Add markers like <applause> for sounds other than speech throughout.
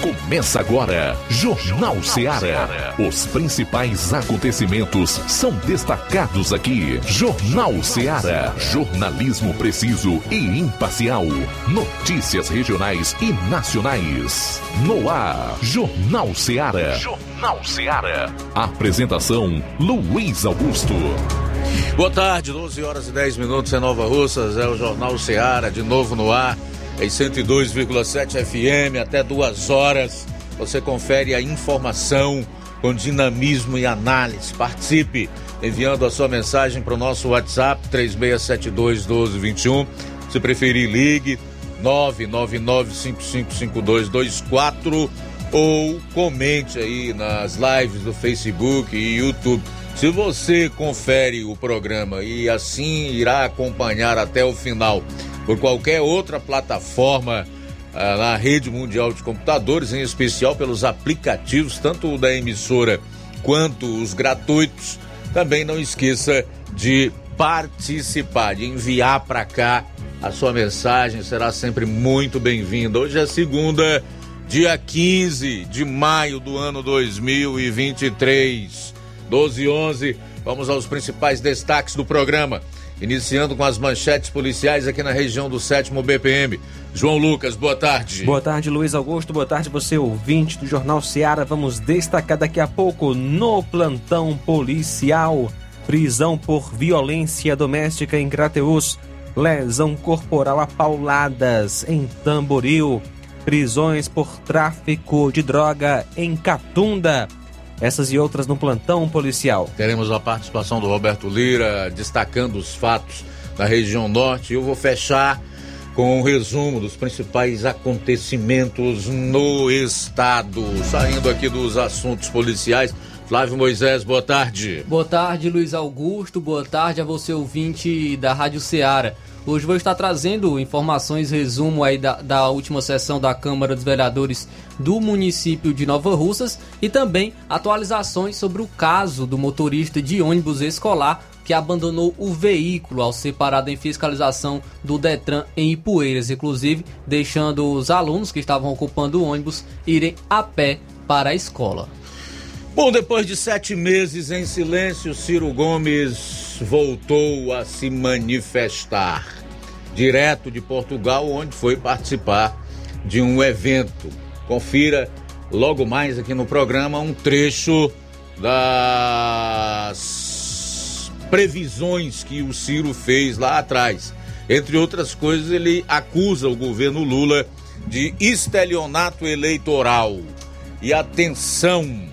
Começa agora, Jornal Seara. Os principais acontecimentos são destacados aqui. Jornal Seara. Jornalismo preciso e imparcial. Notícias regionais e nacionais. No ar, Jornal Seara. Jornal Seara. Apresentação: Luiz Augusto. Boa tarde, 12 horas e 10 minutos em Nova Russas. É o Jornal Seara, de novo no ar em 102,7 FM, até duas horas. Você confere a informação com dinamismo e análise. Participe enviando a sua mensagem para o nosso WhatsApp 3672 1221. Se preferir, ligue 999555224 ou comente aí nas lives do Facebook e YouTube. Se você confere o programa e assim irá acompanhar até o final por qualquer outra plataforma ah, na rede mundial de computadores, em especial pelos aplicativos, tanto da emissora quanto os gratuitos. Também não esqueça de participar, de enviar para cá a sua mensagem, será sempre muito bem-vinda. Hoje é segunda, dia 15 de maio do ano 2023, 12 e 11. Vamos aos principais destaques do programa. Iniciando com as manchetes policiais aqui na região do 7 BPM. João Lucas, boa tarde. Boa tarde, Luiz Augusto. Boa tarde, você ouvinte do Jornal Seara. Vamos destacar daqui a pouco no plantão policial. Prisão por violência doméstica em Crateus. Lesão corporal a pauladas em Tamboril. Prisões por tráfico de droga em Catunda. Essas e outras no plantão policial. Teremos a participação do Roberto Lira destacando os fatos da região norte. Eu vou fechar com um resumo dos principais acontecimentos no estado. Saindo aqui dos assuntos policiais. Flávio Moisés, boa tarde. Boa tarde, Luiz Augusto. Boa tarde a você, ouvinte da Rádio Ceará. Hoje vou estar trazendo informações, resumo aí da, da última sessão da Câmara dos Vereadores do município de Nova Russas e também atualizações sobre o caso do motorista de ônibus escolar que abandonou o veículo ao ser parado em fiscalização do Detran em Ipueiras, inclusive deixando os alunos que estavam ocupando o ônibus irem a pé para a escola. Bom, depois de sete meses em silêncio, Ciro Gomes voltou a se manifestar direto de Portugal, onde foi participar de um evento. Confira logo mais aqui no programa um trecho das previsões que o Ciro fez lá atrás. Entre outras coisas, ele acusa o governo Lula de estelionato eleitoral. E atenção,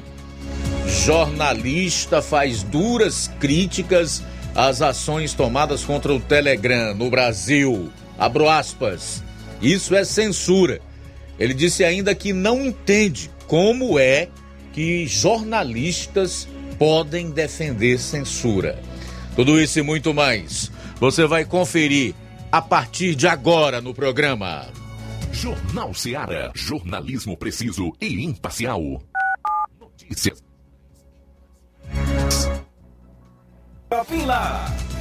jornalista faz duras críticas às ações tomadas contra o Telegram no Brasil. Abro aspas. Isso é censura. Ele disse ainda que não entende como é que jornalistas podem defender censura. Tudo isso e muito mais você vai conferir a partir de agora no programa. Jornal Seara. Jornalismo preciso e imparcial. Notícias. Lá.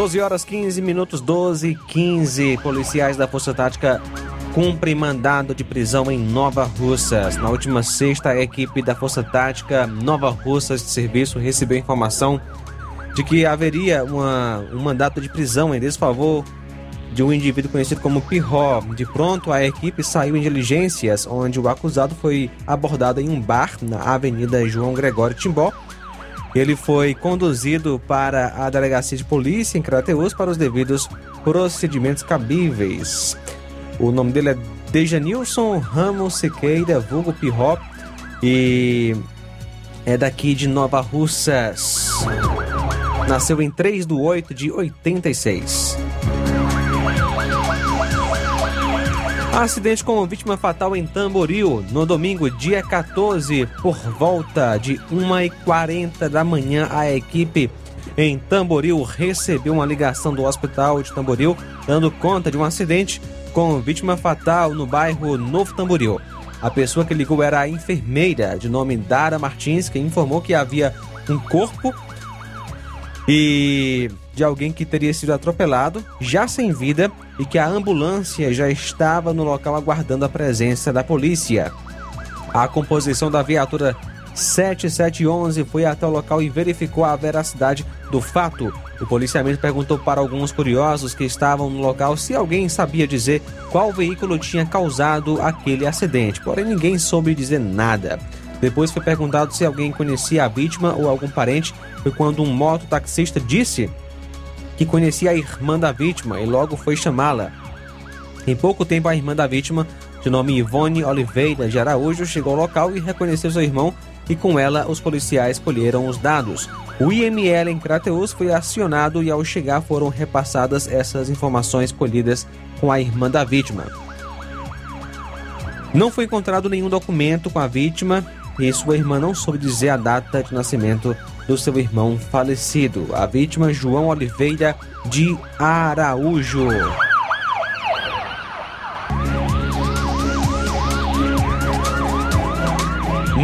Doze horas 15 minutos, 12 e 15. Policiais da Força Tática cumprem mandado de prisão em Nova Russas. Na última sexta, a equipe da Força Tática Nova Russas de Serviço recebeu informação de que haveria uma, um mandato de prisão em desfavor de um indivíduo conhecido como Pirró. De pronto, a equipe saiu em diligências, onde o acusado foi abordado em um bar na Avenida João Gregório Timbó. Ele foi conduzido para a delegacia de polícia em Crateus para os devidos procedimentos cabíveis. O nome dele é Dejanilson Ramos Siqueira, vulgo Pirró, e é daqui de Nova Russas. Nasceu em 3 de 8 de 86. Acidente com vítima fatal em Tamboril, no domingo, dia 14, por volta de 1h40 da manhã, a equipe em Tamboril recebeu uma ligação do hospital de Tamboril, dando conta de um acidente com vítima fatal no bairro Novo Tamboril. A pessoa que ligou era a enfermeira, de nome Dara Martins, que informou que havia um corpo e de alguém que teria sido atropelado, já sem vida, e que a ambulância já estava no local aguardando a presença da polícia. A composição da viatura 7711 foi até o local e verificou a veracidade do fato. O policiamento perguntou para alguns curiosos que estavam no local se alguém sabia dizer qual veículo tinha causado aquele acidente, porém ninguém soube dizer nada. Depois foi perguntado se alguém conhecia a vítima ou algum parente. Foi quando um mototaxista disse que conhecia a irmã da vítima e logo foi chamá-la. Em pouco tempo, a irmã da vítima, de nome Ivone Oliveira de Araújo, chegou ao local e reconheceu seu irmão e com ela os policiais colheram os dados. O IML em Crateus foi acionado e ao chegar foram repassadas essas informações colhidas com a irmã da vítima. Não foi encontrado nenhum documento com a vítima e sua irmã não soube dizer a data de nascimento do seu irmão falecido, a vítima João Oliveira de Araújo.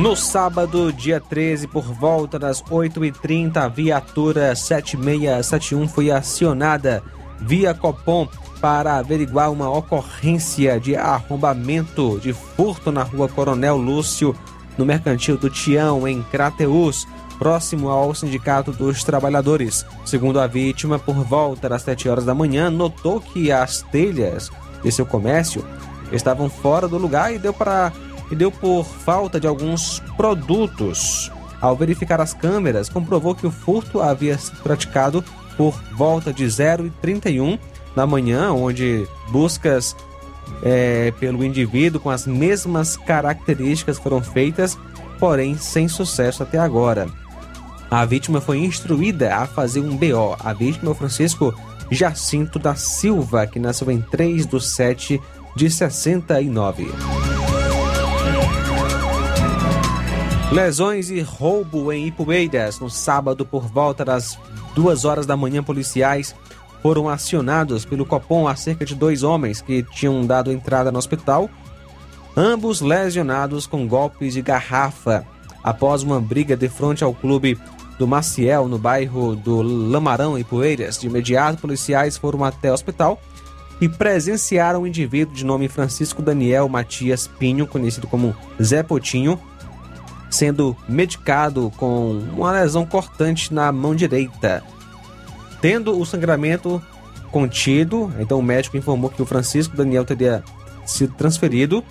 No sábado, dia 13, por volta das 8h30, a viatura 7671 foi acionada via Copom para averiguar uma ocorrência de arrombamento de furto na rua Coronel Lúcio, no Mercantil do Tião, em Crateus, próximo ao Sindicato dos Trabalhadores. Segundo a vítima, por volta das 7 horas da manhã, notou que as telhas de seu comércio estavam fora do lugar e deu para e deu por falta de alguns produtos. Ao verificar as câmeras, comprovou que o furto havia sido praticado por volta de 0 e 31 da manhã, onde buscas é, pelo indivíduo com as mesmas características foram feitas, porém sem sucesso até agora. A vítima foi instruída a fazer um BO. A vítima é o Francisco Jacinto da Silva, que nasceu em 3 de 7 de 69. Lesões e roubo em Ipueiras. No sábado, por volta das duas horas da manhã, policiais foram acionados pelo Copom acerca de dois homens que tinham dado entrada no hospital, ambos lesionados com golpes de garrafa. após uma briga de frente ao clube do Maciel, no bairro do Lamarão e Poeiras. De imediato, policiais foram até o hospital e presenciaram um indivíduo de nome Francisco Daniel Matias Pinho, conhecido como Zé Potinho, sendo medicado com uma lesão cortante na mão direita. Tendo o sangramento contido, então o médico informou que o Francisco Daniel teria sido transferido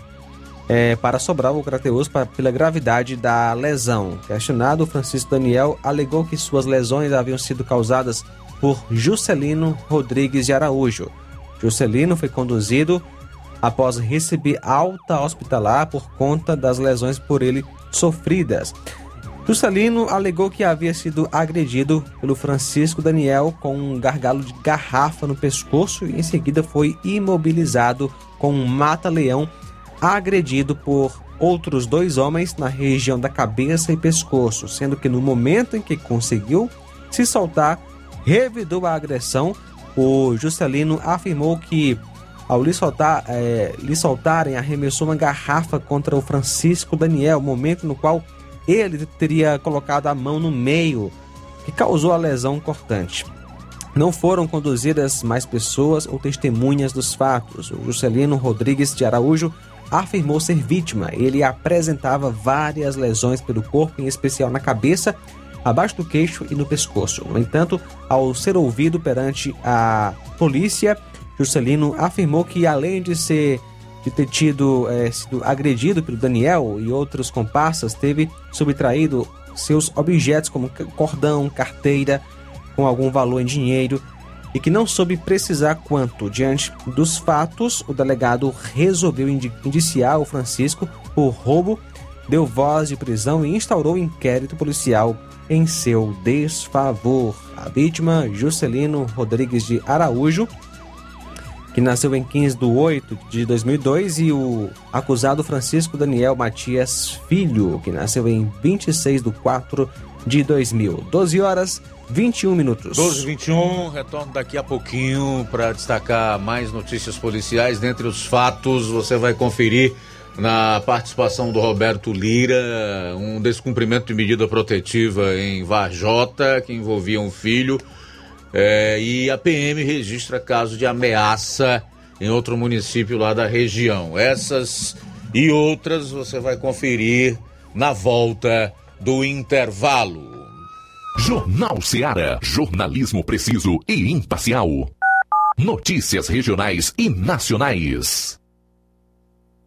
é, para Sobral ou Crateus para, pela gravidade da lesão. Questionado, o Francisco Daniel alegou que suas lesões haviam sido causadas por Juscelino Rodrigues de Araújo. Juscelino foi conduzido após receber alta hospitalar por conta das lesões por ele sofridas. Juscelino alegou que havia sido agredido pelo Francisco Daniel com um gargalo de garrafa no pescoço e em seguida foi imobilizado com um mata-leão agredido por outros dois homens na região da cabeça e pescoço, sendo que no momento em que conseguiu se soltar, revidou a agressão. O Juscelino afirmou que ao lhe, soltar, é, lhe soltarem, arremessou uma garrafa contra o Francisco Daniel, momento no qual ele teria colocado a mão no meio, que causou a lesão cortante. Não foram conduzidas mais pessoas ou testemunhas dos fatos. O Juscelino Rodrigues de Araújo afirmou ser vítima. Ele apresentava várias lesões pelo corpo, em especial na cabeça, abaixo do queixo e no pescoço. No entanto, ao ser ouvido perante a polícia, Juscelino afirmou que além de ser de ter tido é, sido agredido pelo Daniel e outros comparsas, teve subtraído seus objetos como cordão, carteira com algum valor em dinheiro e que não soube precisar quanto. Diante dos fatos, o delegado resolveu indiciar o Francisco por roubo, deu voz de prisão e instaurou inquérito policial em seu desfavor. A vítima, Juscelino Rodrigues de Araújo, que nasceu em 15 de 8 de 2002, e o acusado Francisco Daniel Matias Filho, que nasceu em 26 de 4 de 2000. 12 horas 21 minutos. 12 21 retorno daqui a pouquinho para destacar mais notícias policiais. Dentre os fatos, você vai conferir na participação do Roberto Lira um descumprimento de medida protetiva em Varjota, que envolvia um filho. É, e a PM registra caso de ameaça em outro município lá da região. Essas e outras você vai conferir na volta do intervalo. Jornal Seara. Jornalismo preciso e imparcial. Notícias regionais e nacionais.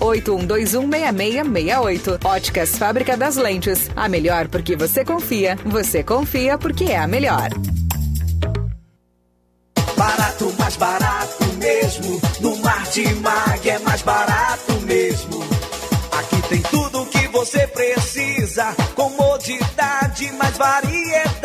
981216668. Óticas Fábrica das Lentes. A melhor porque você confia. Você confia porque é a melhor. Barato, mais barato mesmo. No Mar de Mag é mais barato mesmo. Aqui tem tudo o que você precisa. Comodidade de mais variedade.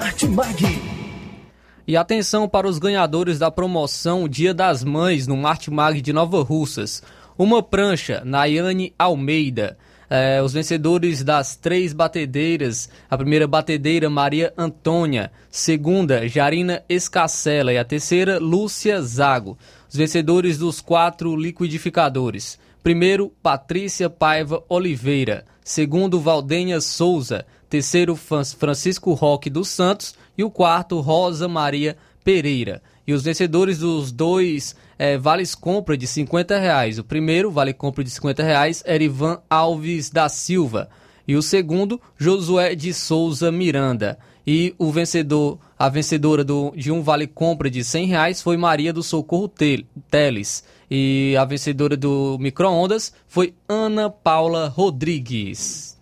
Martimag. E atenção para os ganhadores da promoção Dia das Mães no Martimag de Nova Russas. Uma prancha, Nayane Almeida. É, os vencedores das três batedeiras, a primeira batedeira Maria Antônia, segunda Jarina Escacela e a terceira Lúcia Zago. Os vencedores dos quatro liquidificadores. Primeiro, Patrícia Paiva Oliveira. Segundo, Valdenha Souza. Terceiro, Francisco Roque dos Santos. E o quarto, Rosa Maria Pereira. E os vencedores dos dois é, vales compra de 50 reais. O primeiro, vale compra de 50 reais, era Ivan Alves da Silva. E o segundo, Josué de Souza Miranda. E o vencedor, a vencedora do, de um vale compra de 100 reais foi Maria do Socorro Teles. E a vencedora do micro-ondas foi Ana Paula Rodrigues.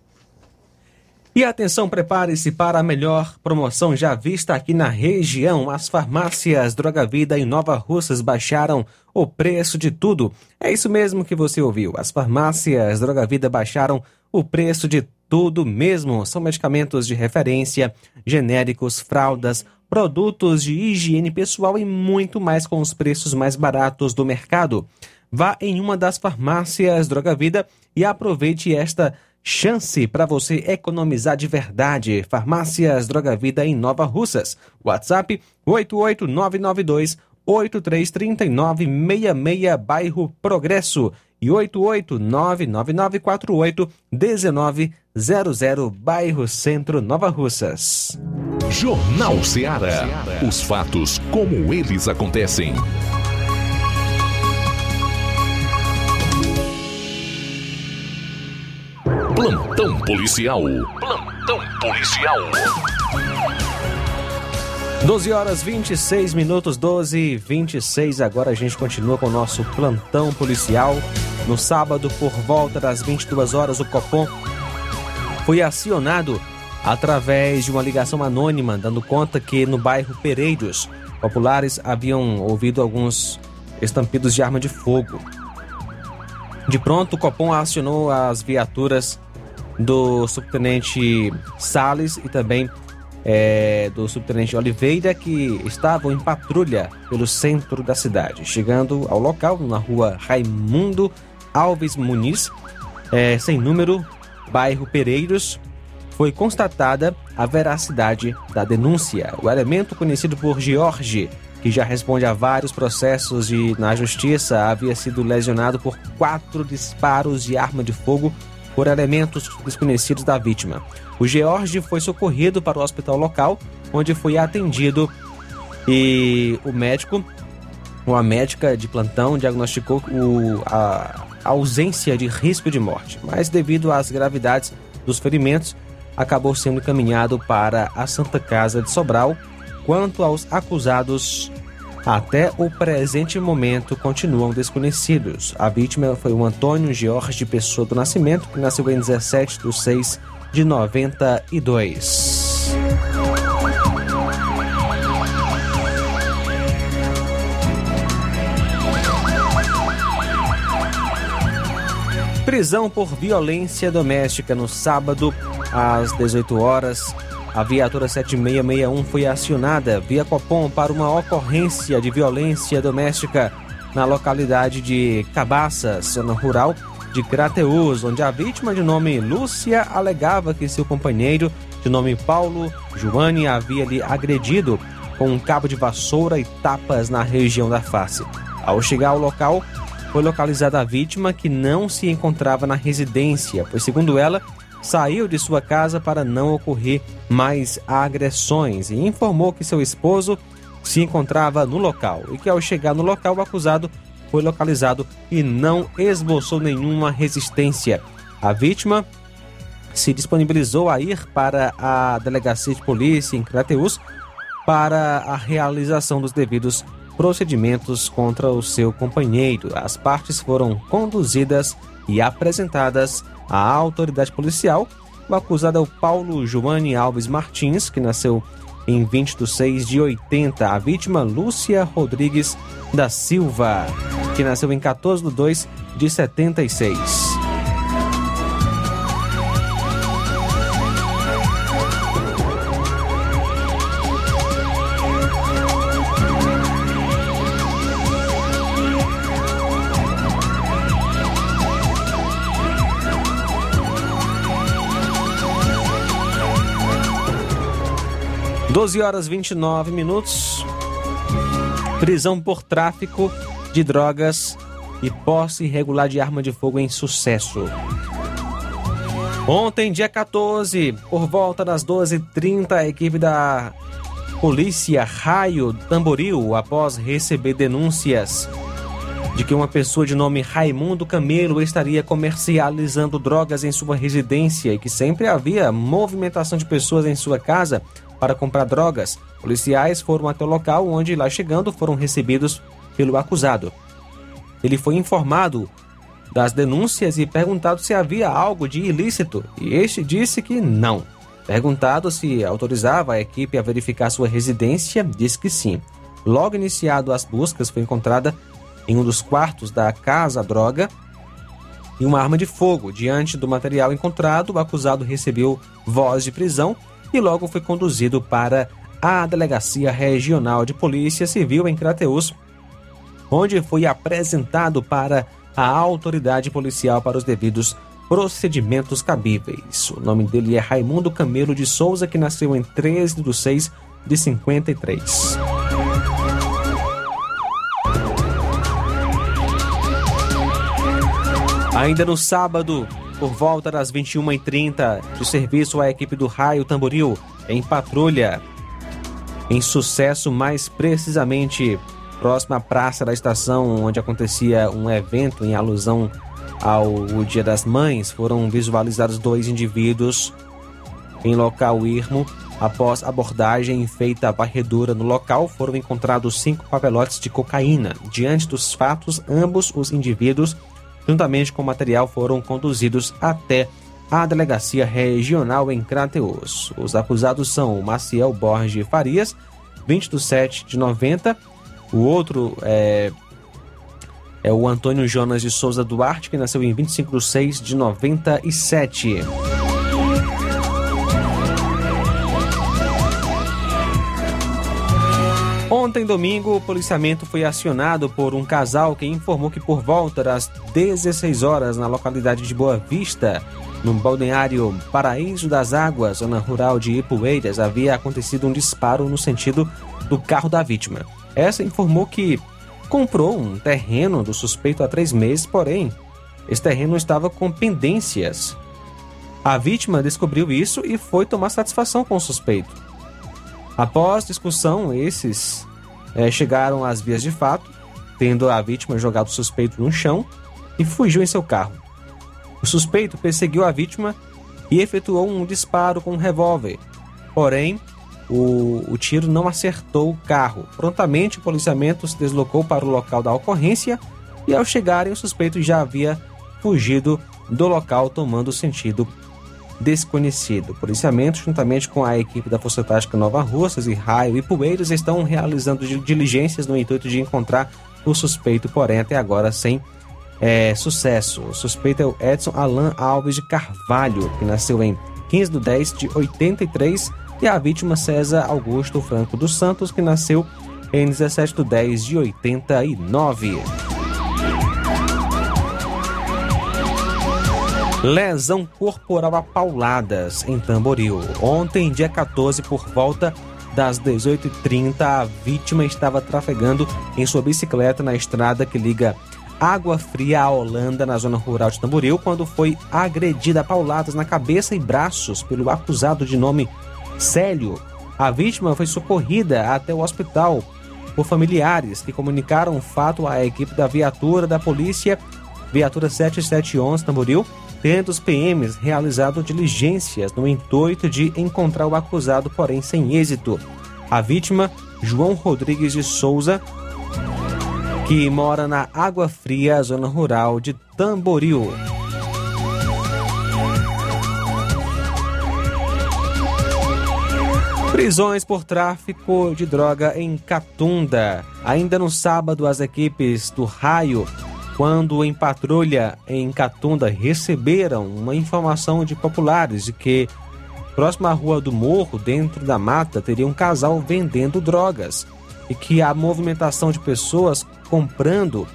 E atenção, prepare-se para a melhor promoção já vista aqui na região. As farmácias Droga Vida e Nova Russas baixaram o preço de tudo. É isso mesmo que você ouviu. As farmácias Droga Vida baixaram o preço de tudo mesmo. São medicamentos de referência, genéricos, fraldas, produtos de higiene pessoal e muito mais com os preços mais baratos do mercado. Vá em uma das farmácias Droga Vida e aproveite esta chance para você economizar de verdade. Farmácias Droga Vida em Nova Russas. WhatsApp 88992 833966 bairro Progresso e 88999481900 bairro Centro Nova Russas. Jornal Ceará. Os fatos como eles acontecem. Plantão policial. Plantão policial. 12 horas 26 minutos, 12 e 26. Agora a gente continua com o nosso plantão policial. No sábado, por volta das 22 horas, o Copom foi acionado através de uma ligação anônima, dando conta que no bairro Pereiros, populares haviam ouvido alguns estampidos de arma de fogo. De pronto, o Copom acionou as viaturas do subtenente Sales e também é, do subtenente Oliveira, que estavam em patrulha pelo centro da cidade. Chegando ao local, na rua Raimundo Alves Muniz, é, sem número, bairro Pereiros, foi constatada a veracidade da denúncia. O elemento conhecido por George, que já responde a vários processos de, na justiça, havia sido lesionado por quatro disparos de arma de fogo por elementos desconhecidos da vítima. O George foi socorrido para o hospital local, onde foi atendido e o médico, ou a médica de plantão, diagnosticou o, a ausência de risco de morte, mas devido às gravidades dos ferimentos, acabou sendo encaminhado para a Santa Casa de Sobral. Quanto aos acusados, até o presente momento continuam desconhecidos. A vítima foi o Antônio Jorge Pessoa do Nascimento, que nasceu em 17 de 6 de 92. Prisão por violência doméstica no sábado, às 18 horas. A viatura 7661 foi acionada via Copom para uma ocorrência de violência doméstica na localidade de Cabaça, zona rural de Crateus, onde a vítima de nome Lúcia alegava que seu companheiro, de nome Paulo Joane, havia lhe agredido com um cabo de vassoura e tapas na região da face. Ao chegar ao local, foi localizada a vítima que não se encontrava na residência, pois, segundo ela, saiu de sua casa para não ocorrer mais agressões e informou que seu esposo se encontrava no local e que ao chegar no local o acusado foi localizado e não esboçou nenhuma resistência. A vítima se disponibilizou a ir para a delegacia de polícia em Crateus para a realização dos devidos procedimentos contra o seu companheiro. As partes foram conduzidas e apresentadas à autoridade policial. O acusado é o Paulo Joane Alves Martins, que nasceu em 20 de 6 de 80. A vítima, Lúcia Rodrigues da Silva, que nasceu em 14 de 2 de 76. 12 horas 29 minutos. Prisão por tráfico de drogas e posse irregular de arma de fogo em sucesso. Ontem, dia 14, por volta das 12h30, a equipe da Polícia Raio Tamboril, após receber denúncias de que uma pessoa de nome Raimundo Camelo estaria comercializando drogas em sua residência e que sempre havia movimentação de pessoas em sua casa, para comprar drogas. Policiais foram até o local onde, lá chegando, foram recebidos pelo acusado. Ele foi informado das denúncias e perguntado se havia algo de ilícito, e este disse que não. Perguntado se autorizava a equipe a verificar sua residência, disse que sim. Logo iniciado as buscas, foi encontrada em um dos quartos da casa droga e uma arma de fogo. Diante do material encontrado, o acusado recebeu voz de prisão e logo foi conduzido para a Delegacia Regional de Polícia Civil em Crateus, onde foi apresentado para a autoridade policial para os devidos procedimentos cabíveis. O nome dele é Raimundo Camelo de Souza, que nasceu em 13 de 6 de 53. Ainda no sábado, por volta das 21h30, de serviço à equipe do Raio Tamboril, em patrulha. Em sucesso, mais precisamente próxima à praça da estação, onde acontecia um evento em alusão ao Dia das Mães, foram visualizados dois indivíduos em local irmo. Após abordagem feita a varredura no local, foram encontrados cinco papelotes de cocaína. Diante dos fatos, ambos os indivíduos juntamente com o material, foram conduzidos até a delegacia regional em Crateus. Os acusados são o Maciel Borges Farias, 20 de 7 de 90. O outro é, é o Antônio Jonas de Souza Duarte, que nasceu em 25 de 6 de 97. Ontem, domingo, o policiamento foi acionado por um casal que informou que por volta das 16 horas na localidade de Boa Vista, no balneário Paraíso das Águas, zona rural de Ipueiras, havia acontecido um disparo no sentido do carro da vítima. Essa informou que comprou um terreno do suspeito há três meses, porém, esse terreno estava com pendências. A vítima descobriu isso e foi tomar satisfação com o suspeito. Após discussão, esses é, chegaram às vias de fato, tendo a vítima jogado o suspeito no chão e fugiu em seu carro. O suspeito perseguiu a vítima e efetuou um disparo com um revólver. Porém, o, o tiro não acertou o carro. Prontamente, o policiamento se deslocou para o local da ocorrência e, ao chegarem, o suspeito já havia fugido do local, tomando sentido desconhecido. O policiamento, juntamente com a equipe da Força Tática Nova Russas e Raio e Poeiras, estão realizando diligências no intuito de encontrar o suspeito, porém até agora sem é, sucesso. O suspeito é o Edson Alan Alves de Carvalho, que nasceu em 15 de 10 de 83, e a vítima César Augusto Franco dos Santos, que nasceu em 17 de 10 de 89. Lesão corporal a pauladas em Tamboril. Ontem, dia 14, por volta das 18h30, a vítima estava trafegando em sua bicicleta na estrada que liga Água Fria à Holanda, na zona rural de Tamboril, quando foi agredida a pauladas na cabeça e braços pelo acusado de nome Célio. A vítima foi socorrida até o hospital por familiares que comunicaram o fato à equipe da viatura da polícia viatura 7711 Tamboril, tendo os PMs realizado diligências no intuito de encontrar o acusado, porém sem êxito. A vítima, João Rodrigues de Souza, que mora na Água Fria, zona rural de Tamboril. Prisões por tráfico de droga em Catunda. Ainda no sábado, as equipes do Raio, quando em patrulha em Catunda, receberam uma informação de populares de que, próximo à Rua do Morro, dentro da mata, teria um casal vendendo drogas e que a movimentação de pessoas comprando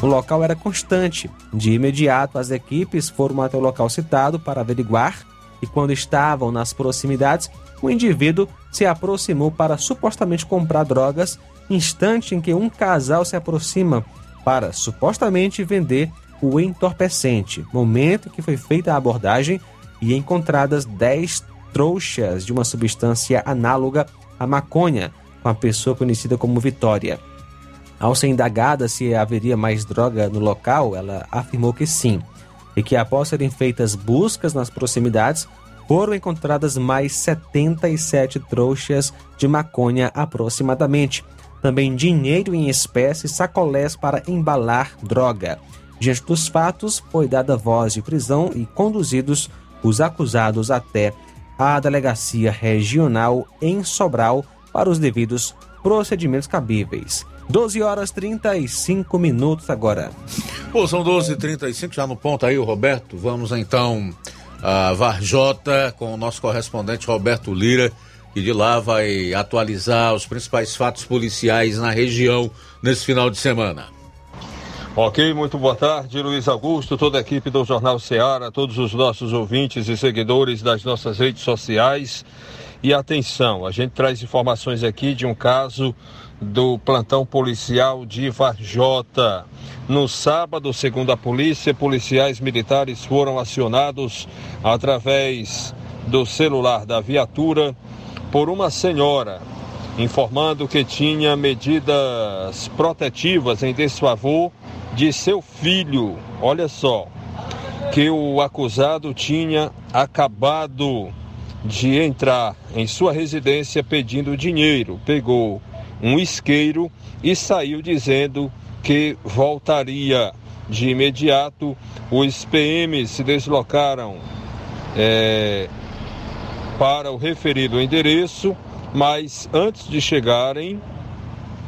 no local era constante. De imediato, as equipes foram até o local citado para averiguar e, quando estavam nas proximidades, o indivíduo se aproximou para supostamente comprar drogas, instante em que um casal se aproxima para supostamente vender o entorpecente, momento em que foi feita a abordagem e encontradas 10 trouxas de uma substância análoga à maconha, com a pessoa conhecida como Vitória. Ao ser indagada se haveria mais droga no local, ela afirmou que sim, e que após serem feitas buscas nas proximidades, foram encontradas mais 77 trouxas de maconha aproximadamente. Também dinheiro em espécie e sacolés para embalar droga. Diante dos fatos, foi dada voz de prisão e conduzidos os acusados até a delegacia regional em Sobral para os devidos procedimentos cabíveis. 12 horas 35 minutos agora. Pô, são 12 h 35 já no ponto aí, o Roberto. Vamos então a Varjota com o nosso correspondente Roberto Lira, que de lá vai atualizar os principais fatos policiais na região nesse final de semana. Ok, muito boa tarde, Luiz Augusto, toda a equipe do Jornal Ceará, todos os nossos ouvintes e seguidores das nossas redes sociais. E atenção, a gente traz informações aqui de um caso do plantão policial de Varjota. No sábado, segundo a polícia, policiais militares foram acionados através do celular da viatura por uma senhora, informando que tinha medidas protetivas em desfavor de seu filho. Olha só, que o acusado tinha acabado de entrar em sua residência pedindo dinheiro. Pegou um isqueiro e saiu dizendo que voltaria de imediato. Os PMs se deslocaram é, para o referido endereço, mas antes de chegarem,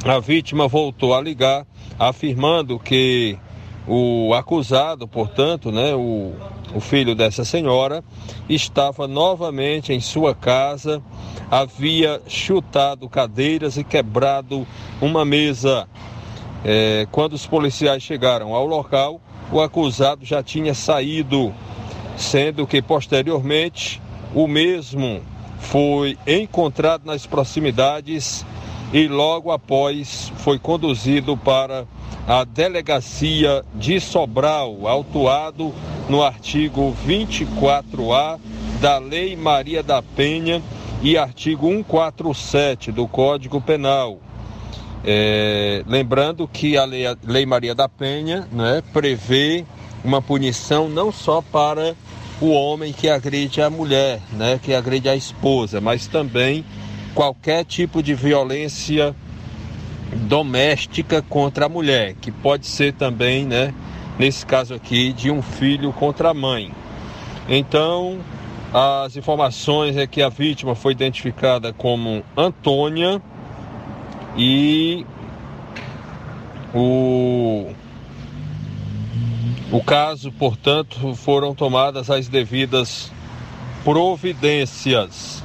a vítima voltou a ligar, afirmando que o acusado, portanto, né, o, o filho dessa senhora, estava novamente em sua casa, havia chutado cadeiras e quebrado uma mesa. É, quando os policiais chegaram ao local, o acusado já tinha saído, sendo que posteriormente o mesmo foi encontrado nas proximidades e logo após foi conduzido para a delegacia de Sobral, autuado no artigo 24A da Lei Maria da Penha e artigo 147 do Código Penal. É, lembrando que a lei, lei, Maria da Penha né, prevê uma punição não só para o homem que agride a mulher, né, que agride a esposa, mas também qualquer tipo de violência doméstica contra a mulher, que pode ser também, né, nesse caso aqui, de um filho contra a mãe. Então, as informações é que a vítima foi identificada como Antônia e o o caso, portanto, foram tomadas as devidas providências.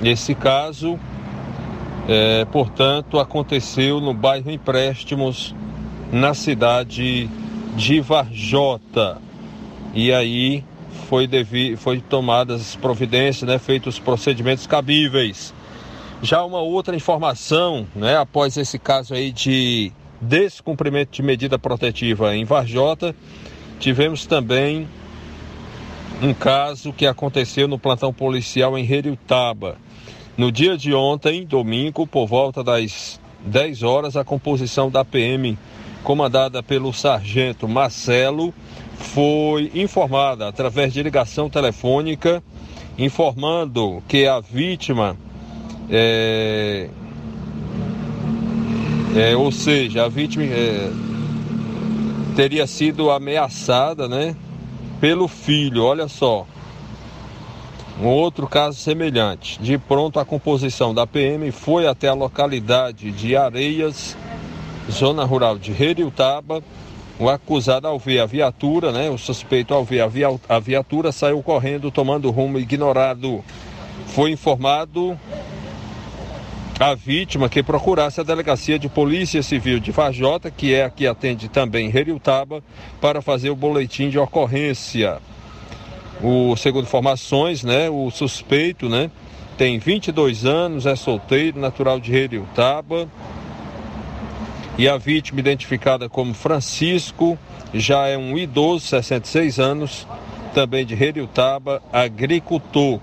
Nesse caso, é, portanto, aconteceu no bairro Empréstimos, na cidade de Varjota. E aí foi, devi, foi tomadas as providências, né, feitos os procedimentos cabíveis. Já uma outra informação, né, após esse caso aí de descumprimento de medida protetiva em Varjota, tivemos também um caso que aconteceu no plantão policial em Heriutaba. No dia de ontem, domingo, por volta das 10 horas, a composição da PM comandada pelo sargento Marcelo, foi informada através de ligação telefônica, informando que a vítima, é, é, ou seja, a vítima é, teria sido ameaçada, né, pelo filho. Olha só, um outro caso semelhante. De pronto, a composição da PM foi até a localidade de Areias, zona rural de Reriutaba, o acusado, ao ver a viatura, né, o suspeito, ao ver a viatura, saiu correndo, tomando rumo ignorado. Foi informado a vítima que procurasse a Delegacia de Polícia Civil de Vajota, que é a que atende também Reriutaba, para fazer o boletim de ocorrência. O, segundo informações, né, o suspeito né, tem 22 anos, é solteiro, natural de Reriutaba, e a vítima, identificada como Francisco, já é um idoso, 66 anos, também de Reriutaba, agricultor.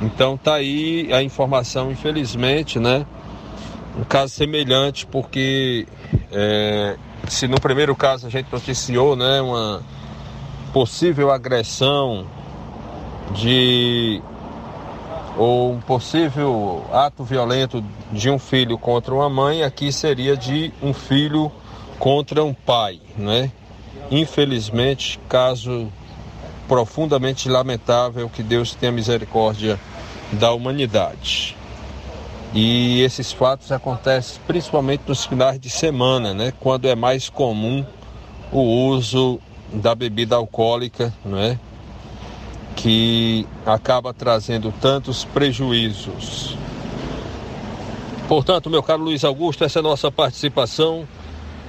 Então tá aí a informação, infelizmente, né? Um caso semelhante, porque é, se no primeiro caso a gente noticiou, né, uma possível agressão de ou um possível ato violento de um filho contra uma mãe, aqui seria de um filho contra um pai, né? Infelizmente, caso profundamente lamentável, que Deus tenha misericórdia da humanidade. E esses fatos acontecem principalmente nos finais de semana, né? Quando é mais comum o uso da bebida alcoólica, não é? que acaba trazendo tantos prejuízos. Portanto, meu caro Luiz Augusto, essa é a nossa participação.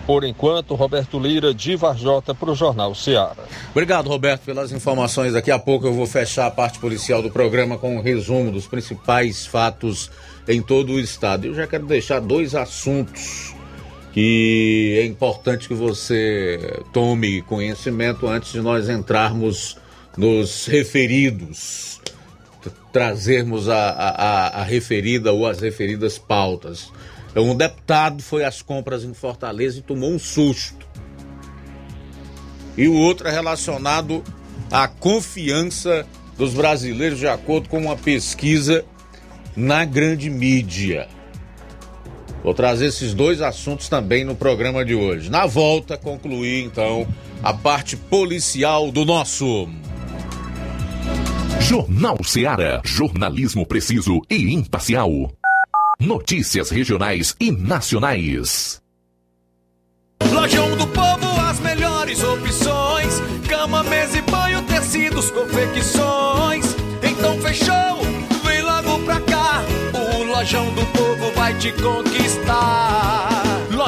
Por enquanto, Roberto Lira, de Varjota, para o Jornal Ceará. Obrigado, Roberto, pelas informações. Daqui a pouco eu vou fechar a parte policial do programa com um resumo dos principais fatos em todo o estado. Eu já quero deixar dois assuntos que é importante que você tome conhecimento antes de nós entrarmos nos referidos, trazermos a, a, a referida ou as referidas pautas. Um deputado foi às compras em Fortaleza e tomou um susto. E o outro é relacionado à confiança dos brasileiros, de acordo com uma pesquisa na grande mídia. Vou trazer esses dois assuntos também no programa de hoje. Na volta, concluir então a parte policial do nosso Jornal Ceará, jornalismo preciso e imparcial. Notícias regionais e nacionais. Lojão do Povo, as melhores opções: cama, mesa e banho, tecidos, confecções. Então fechou, vem logo pra cá. O Lojão do Povo vai te conquistar.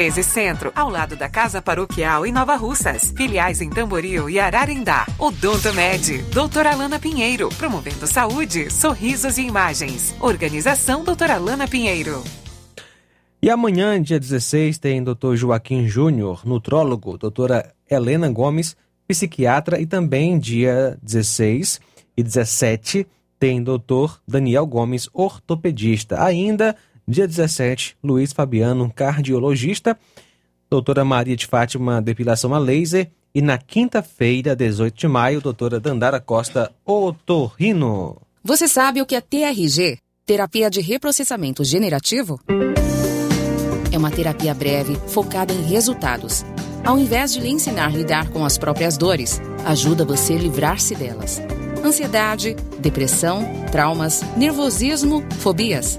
1213 Centro, ao lado da Casa Paroquial em Nova Russas. Filiais em Tamboril e Ararindá. Odonto Med, doutora Alana Pinheiro, promovendo saúde, sorrisos e imagens. Organização doutora Alana Pinheiro. E amanhã, dia 16, tem Dr. Joaquim Júnior, nutrólogo, doutora Helena Gomes, psiquiatra, e também dia 16 e 17 tem Dr. Daniel Gomes, ortopedista. Ainda Dia 17, Luiz Fabiano, cardiologista. Doutora Maria de Fátima, depilação a laser. E na quinta-feira, 18 de maio, doutora Dandara Costa, otorrino. Você sabe o que é TRG? Terapia de reprocessamento generativo? É uma terapia breve, focada em resultados Ao invés de lhe ensinar a lidar com as próprias dores, ajuda você a livrar-se delas. Ansiedade, depressão, traumas, nervosismo, fobias.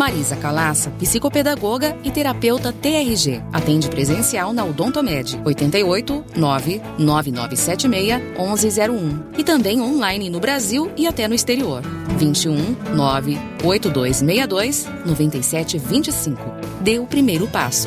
Marisa Calaça, psicopedagoga e terapeuta TRG. Atende presencial na Odontomed 88 99976 1101 e também online no Brasil e até no exterior. 21 98262 9725. Dê o primeiro passo.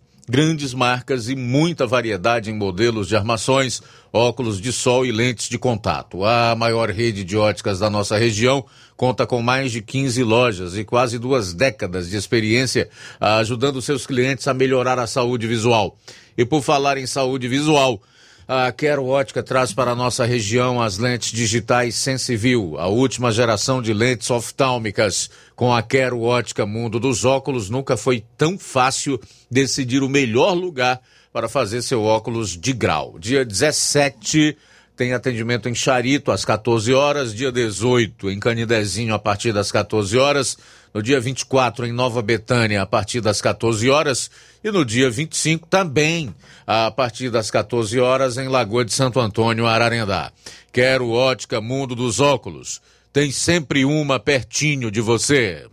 grandes marcas e muita variedade em modelos de armações, óculos de sol e lentes de contato. A maior rede de óticas da nossa região conta com mais de 15 lojas e quase duas décadas de experiência ajudando seus clientes a melhorar a saúde visual. E por falar em saúde visual, a Quero Ótica traz para a nossa região as lentes digitais Sensiview, a última geração de lentes oftálmicas. Com a Quero Ótica Mundo dos Óculos, nunca foi tão fácil decidir o melhor lugar para fazer seu óculos de grau. Dia 17 tem atendimento em Charito às 14 horas, dia 18 em Canidezinho a partir das 14 horas, no dia 24 em Nova Betânia a partir das 14 horas e no dia 25 também a partir das 14 horas em Lagoa de Santo Antônio, Ararendá. Quero ótica Mundo dos Óculos. Tem sempre uma pertinho de você.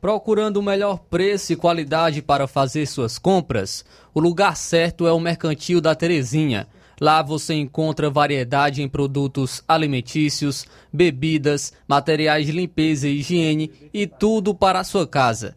Procurando o melhor preço e qualidade para fazer suas compras, o lugar certo é o Mercantil da Terezinha. Lá você encontra variedade em produtos alimentícios, bebidas, materiais de limpeza e higiene e tudo para a sua casa.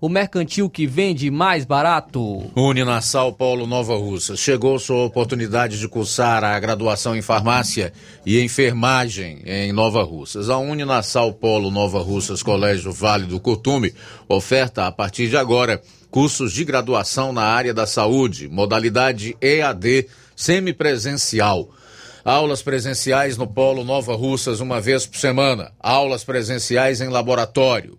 o mercantil que vende mais barato. Uninassal Polo Nova Russa. Chegou sua oportunidade de cursar a graduação em farmácia e enfermagem em Nova Russas. A Uninassal Polo Nova Russas Colégio Vale do Curtume oferta a partir de agora cursos de graduação na área da saúde, modalidade EAD semipresencial. Aulas presenciais no Polo Nova Russas uma vez por semana. Aulas presenciais em laboratório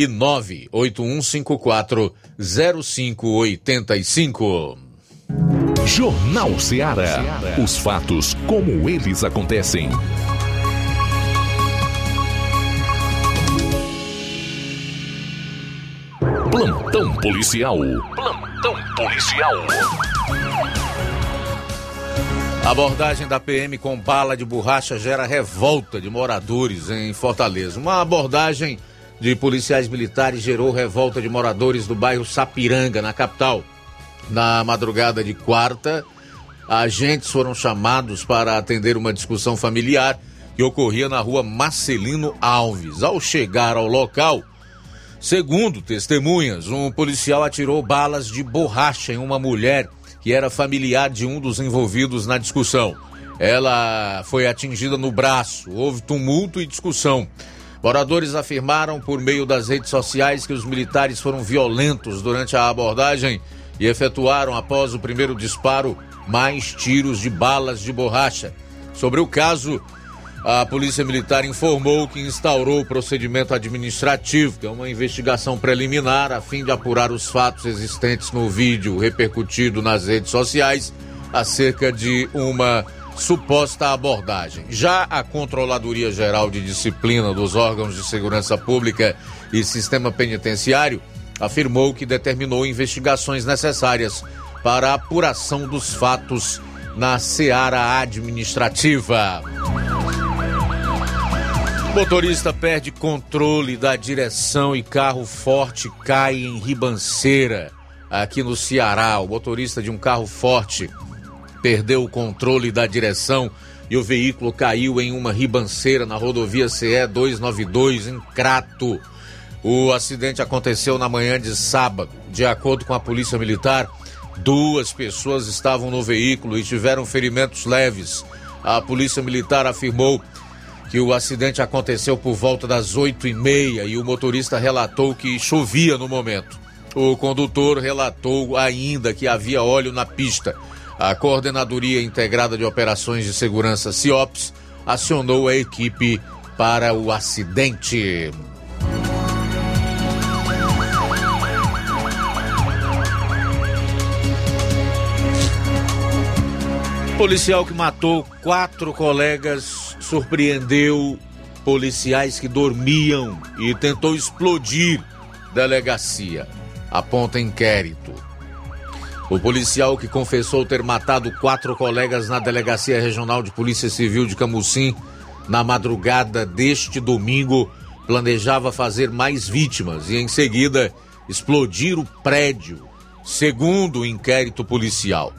e 98154 0585. Jornal Ceará. Os fatos como eles acontecem. Plantão policial. Plantão policial. A abordagem da PM com bala de borracha gera revolta de moradores em Fortaleza. Uma abordagem de policiais militares gerou revolta de moradores do bairro Sapiranga, na capital. Na madrugada de quarta, agentes foram chamados para atender uma discussão familiar que ocorria na rua Marcelino Alves. Ao chegar ao local, segundo testemunhas, um policial atirou balas de borracha em uma mulher que era familiar de um dos envolvidos na discussão. Ela foi atingida no braço, houve tumulto e discussão. Moradores afirmaram por meio das redes sociais que os militares foram violentos durante a abordagem e efetuaram, após o primeiro disparo, mais tiros de balas de borracha. Sobre o caso, a Polícia Militar informou que instaurou o procedimento administrativo, que é uma investigação preliminar, a fim de apurar os fatos existentes no vídeo repercutido nas redes sociais acerca de uma suposta abordagem. Já a Controladoria Geral de Disciplina dos órgãos de segurança pública e sistema penitenciário afirmou que determinou investigações necessárias para a apuração dos fatos na seara administrativa. Motorista perde controle da direção e carro forte cai em ribanceira aqui no Ceará. O motorista de um carro forte perdeu o controle da direção e o veículo caiu em uma ribanceira na rodovia CE 292 em Crato. O acidente aconteceu na manhã de sábado. De acordo com a Polícia Militar, duas pessoas estavam no veículo e tiveram ferimentos leves. A Polícia Militar afirmou que o acidente aconteceu por volta das oito e meia e o motorista relatou que chovia no momento. O condutor relatou ainda que havia óleo na pista. A Coordenadoria Integrada de Operações de Segurança CIOPS acionou a equipe para o acidente. Policial que matou quatro colegas surpreendeu policiais que dormiam e tentou explodir delegacia. Aponta inquérito. O policial que confessou ter matado quatro colegas na Delegacia Regional de Polícia Civil de Camusim na madrugada deste domingo planejava fazer mais vítimas e, em seguida, explodir o prédio, segundo o inquérito policial.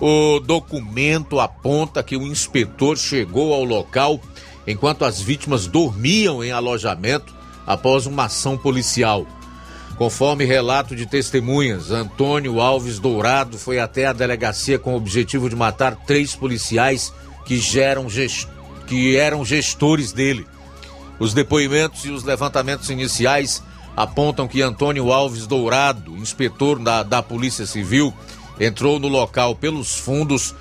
O documento aponta que o inspetor chegou ao local enquanto as vítimas dormiam em alojamento após uma ação policial. Conforme relato de testemunhas, Antônio Alves Dourado foi até a delegacia com o objetivo de matar três policiais que, geram gest... que eram gestores dele. Os depoimentos e os levantamentos iniciais apontam que Antônio Alves Dourado, inspetor da, da Polícia Civil, entrou no local pelos fundos,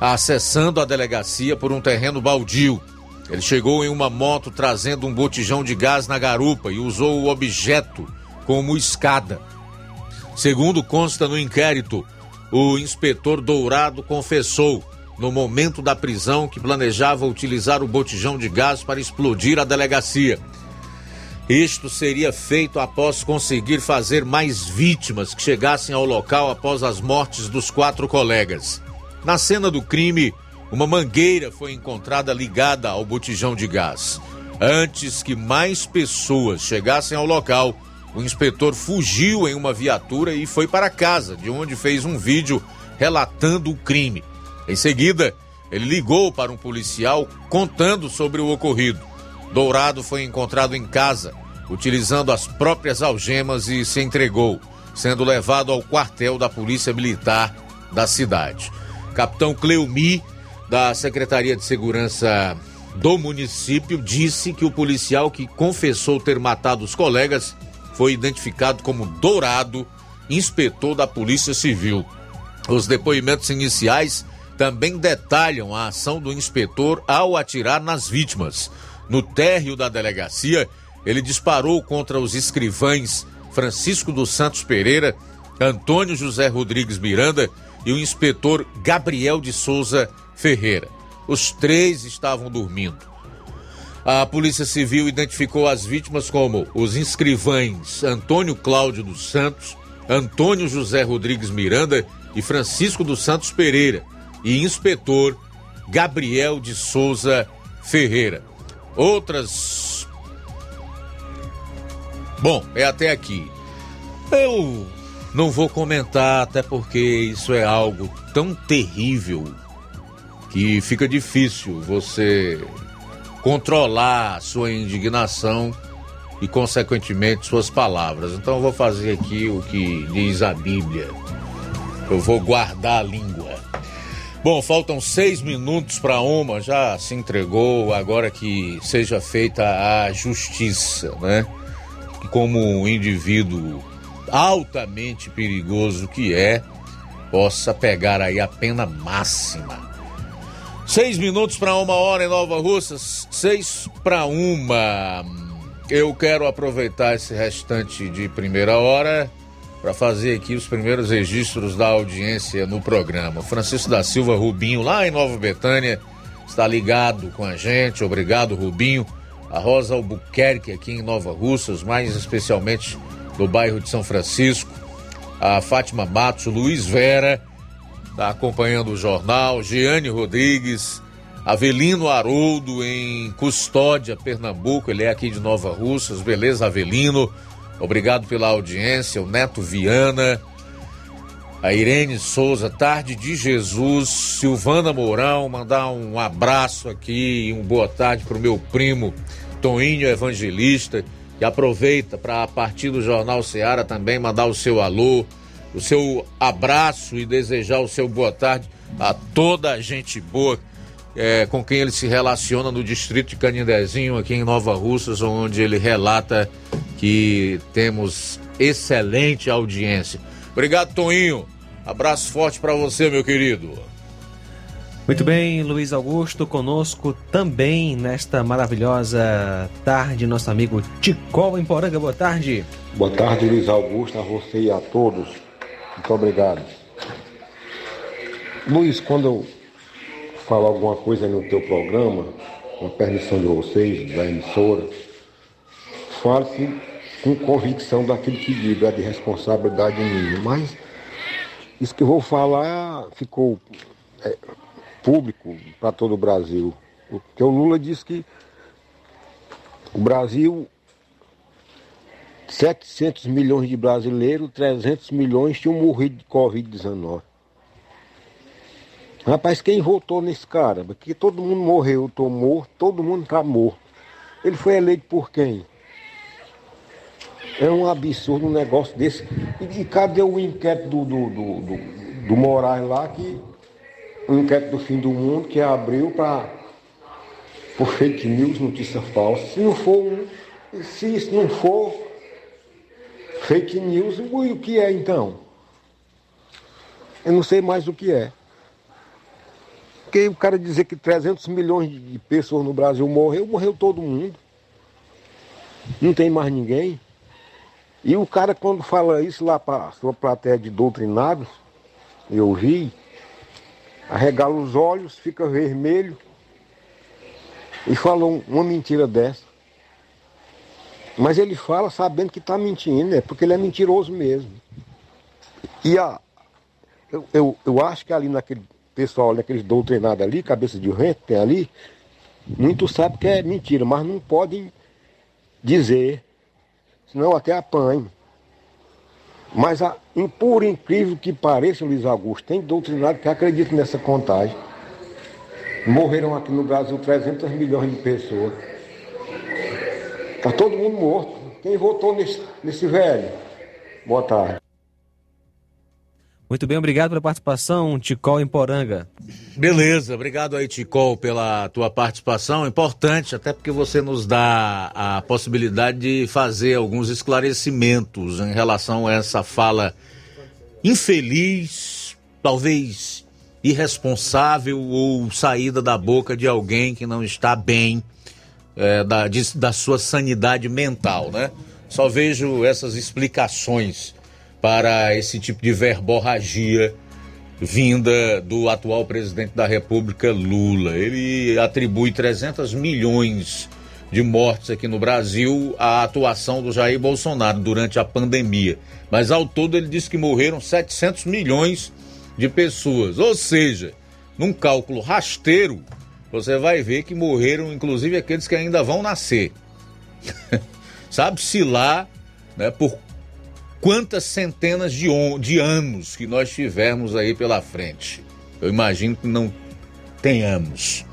acessando a delegacia por um terreno baldio. Ele chegou em uma moto trazendo um botijão de gás na garupa e usou o objeto como escada. Segundo consta no inquérito, o inspetor Dourado confessou, no momento da prisão, que planejava utilizar o botijão de gás para explodir a delegacia. Isto seria feito após conseguir fazer mais vítimas que chegassem ao local após as mortes dos quatro colegas. Na cena do crime, uma mangueira foi encontrada ligada ao botijão de gás. Antes que mais pessoas chegassem ao local, o inspetor fugiu em uma viatura e foi para casa, de onde fez um vídeo relatando o crime. Em seguida, ele ligou para um policial contando sobre o ocorrido. Dourado foi encontrado em casa, utilizando as próprias algemas e se entregou, sendo levado ao quartel da Polícia Militar da cidade. Capitão Cleumi, da Secretaria de Segurança do município, disse que o policial que confessou ter matado os colegas foi identificado como Dourado, inspetor da Polícia Civil. Os depoimentos iniciais também detalham a ação do inspetor ao atirar nas vítimas. No térreo da delegacia, ele disparou contra os escrivães Francisco dos Santos Pereira, Antônio José Rodrigues Miranda e o inspetor Gabriel de Souza Ferreira. Os três estavam dormindo. A Polícia Civil identificou as vítimas como os inscrivães Antônio Cláudio dos Santos, Antônio José Rodrigues Miranda e Francisco dos Santos Pereira, e inspetor Gabriel de Souza Ferreira. Outras. Bom, é até aqui. Eu não vou comentar, até porque isso é algo tão terrível que fica difícil você controlar sua indignação e, consequentemente, suas palavras. Então, eu vou fazer aqui o que diz a Bíblia. Eu vou guardar a língua. Bom, faltam seis minutos para uma, já se entregou, agora que seja feita a justiça, né? Como um indivíduo altamente perigoso que é, possa pegar aí a pena máxima. Seis minutos para uma hora em Nova Russas, seis para uma. Eu quero aproveitar esse restante de primeira hora para fazer aqui os primeiros registros da audiência no programa. Francisco da Silva Rubinho, lá em Nova Betânia, está ligado com a gente. Obrigado, Rubinho. A Rosa Albuquerque, aqui em Nova Russas, mais especialmente no bairro de São Francisco. A Fátima Matos, Luiz Vera, está acompanhando o jornal. Giane Rodrigues, Avelino Haroldo, em Custódia, Pernambuco. Ele é aqui de Nova Russas. Beleza, Avelino? Obrigado pela audiência. O Neto Viana, a Irene Souza, Tarde de Jesus, Silvana Mourão, mandar um abraço aqui e um boa tarde para o meu primo Toninho Evangelista, que aproveita para, a partir do Jornal Seara, também mandar o seu alô, o seu abraço e desejar o seu boa tarde a toda a gente boa é, com quem ele se relaciona no distrito de Canindezinho, aqui em Nova Russas, onde ele relata que temos excelente audiência. Obrigado, Toninho. Abraço forte para você, meu querido. Muito bem, Luiz Augusto, conosco também nesta maravilhosa tarde, nosso amigo Ticol em Poranga. Boa tarde. Boa tarde, Luiz Augusto, a você e a todos. Muito obrigado. Luiz, quando eu falar alguma coisa no teu programa, com a permissão de vocês, da emissora, fale-se com convicção daquilo que digo, é de responsabilidade minha. Mas isso que eu vou falar ficou é, público para todo o Brasil. Porque o Lula disse que o Brasil, 700 milhões de brasileiros, 300 milhões tinham morrido de Covid-19. Rapaz, quem votou nesse cara? Porque todo mundo morreu, tomou, todo mundo está morto. Ele foi eleito por quem? É um absurdo um negócio desse. E, e cadê o inquérito do, do, do, do, do Moraes lá, que o inquérito do fim do mundo que abriu para por fake news, notícia falsa. Se não for se isso não for fake news, o que é então? Eu não sei mais o que é. Porque o cara dizer que 300 milhões de pessoas no Brasil morreu, morreu todo mundo. Não tem mais ninguém. E o cara quando fala isso lá para a sua plateia de doutrinados, eu vi, arregala os olhos, fica vermelho e falou uma mentira dessa. Mas ele fala sabendo que está mentindo, é porque ele é mentiroso mesmo. E a, eu, eu, eu acho que ali naquele pessoal, naqueles doutrinados ali, cabeça de rento, tem ali, muitos sabem que é mentira, mas não podem dizer, senão até apanham. Mas, a, por incrível que pareça, Luiz Augusto, tem doutrinado que acreditam nessa contagem. Morreram aqui no Brasil 300 milhões de pessoas. Está todo mundo morto. Quem votou nesse, nesse velho? Boa tarde. Muito bem, obrigado pela participação, Ticol em Poranga. Beleza, obrigado aí, Ticol, pela tua participação. Importante, até porque você nos dá a possibilidade de fazer alguns esclarecimentos em relação a essa fala infeliz, talvez irresponsável ou saída da boca de alguém que não está bem é, da, de, da sua sanidade mental, né? Só vejo essas explicações para esse tipo de verborragia vinda do atual presidente da República, Lula. Ele atribui 300 milhões de mortes aqui no Brasil à atuação do Jair Bolsonaro durante a pandemia. Mas ao todo ele disse que morreram 700 milhões de pessoas. Ou seja, num cálculo rasteiro, você vai ver que morreram inclusive aqueles que ainda vão nascer. <laughs> Sabe-se lá né, por quantas centenas de, de anos que nós tivermos aí pela frente. Eu imagino que não tenhamos,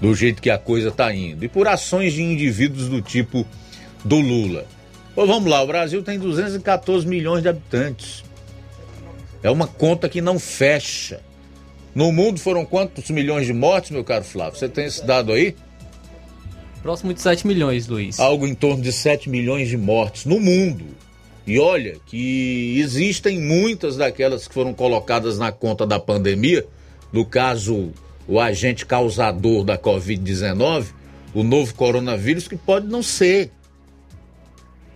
do jeito que a coisa está indo. E por ações de indivíduos do tipo do Lula. Pô, vamos lá, o Brasil tem 214 milhões de habitantes. É uma conta que não fecha. No mundo foram quantos milhões de mortes, meu caro Flávio? Você tem esse dado aí? Próximo de 7 milhões, Luiz. Algo em torno de 7 milhões de mortes no mundo. E olha que existem muitas daquelas que foram colocadas na conta da pandemia, no caso o agente causador da Covid-19, o novo coronavírus, que pode não ser.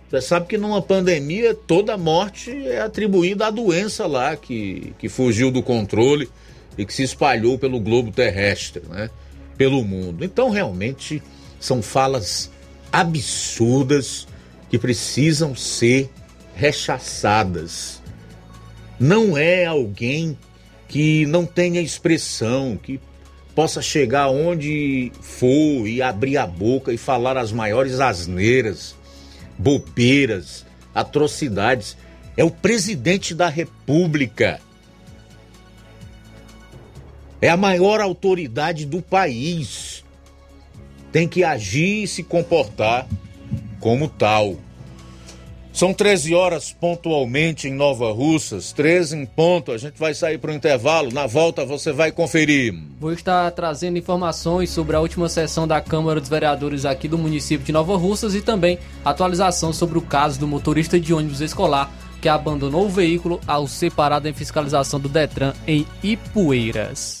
Você sabe que numa pandemia toda morte é atribuída à doença lá que, que fugiu do controle e que se espalhou pelo globo terrestre, né? pelo mundo. Então, realmente, são falas absurdas que precisam ser rechaçadas. Não é alguém que não tenha expressão, que possa chegar onde for e abrir a boca e falar as maiores asneiras bobeiras, atrocidades. É o presidente da República. É a maior autoridade do país. Tem que agir e se comportar como tal. São 13 horas pontualmente em Nova Russas, 13 em ponto. A gente vai sair para o intervalo. Na volta você vai conferir. Vou estar trazendo informações sobre a última sessão da Câmara dos Vereadores aqui do município de Nova Russas e também atualização sobre o caso do motorista de ônibus escolar que abandonou o veículo ao ser parado em fiscalização do Detran em Ipueiras.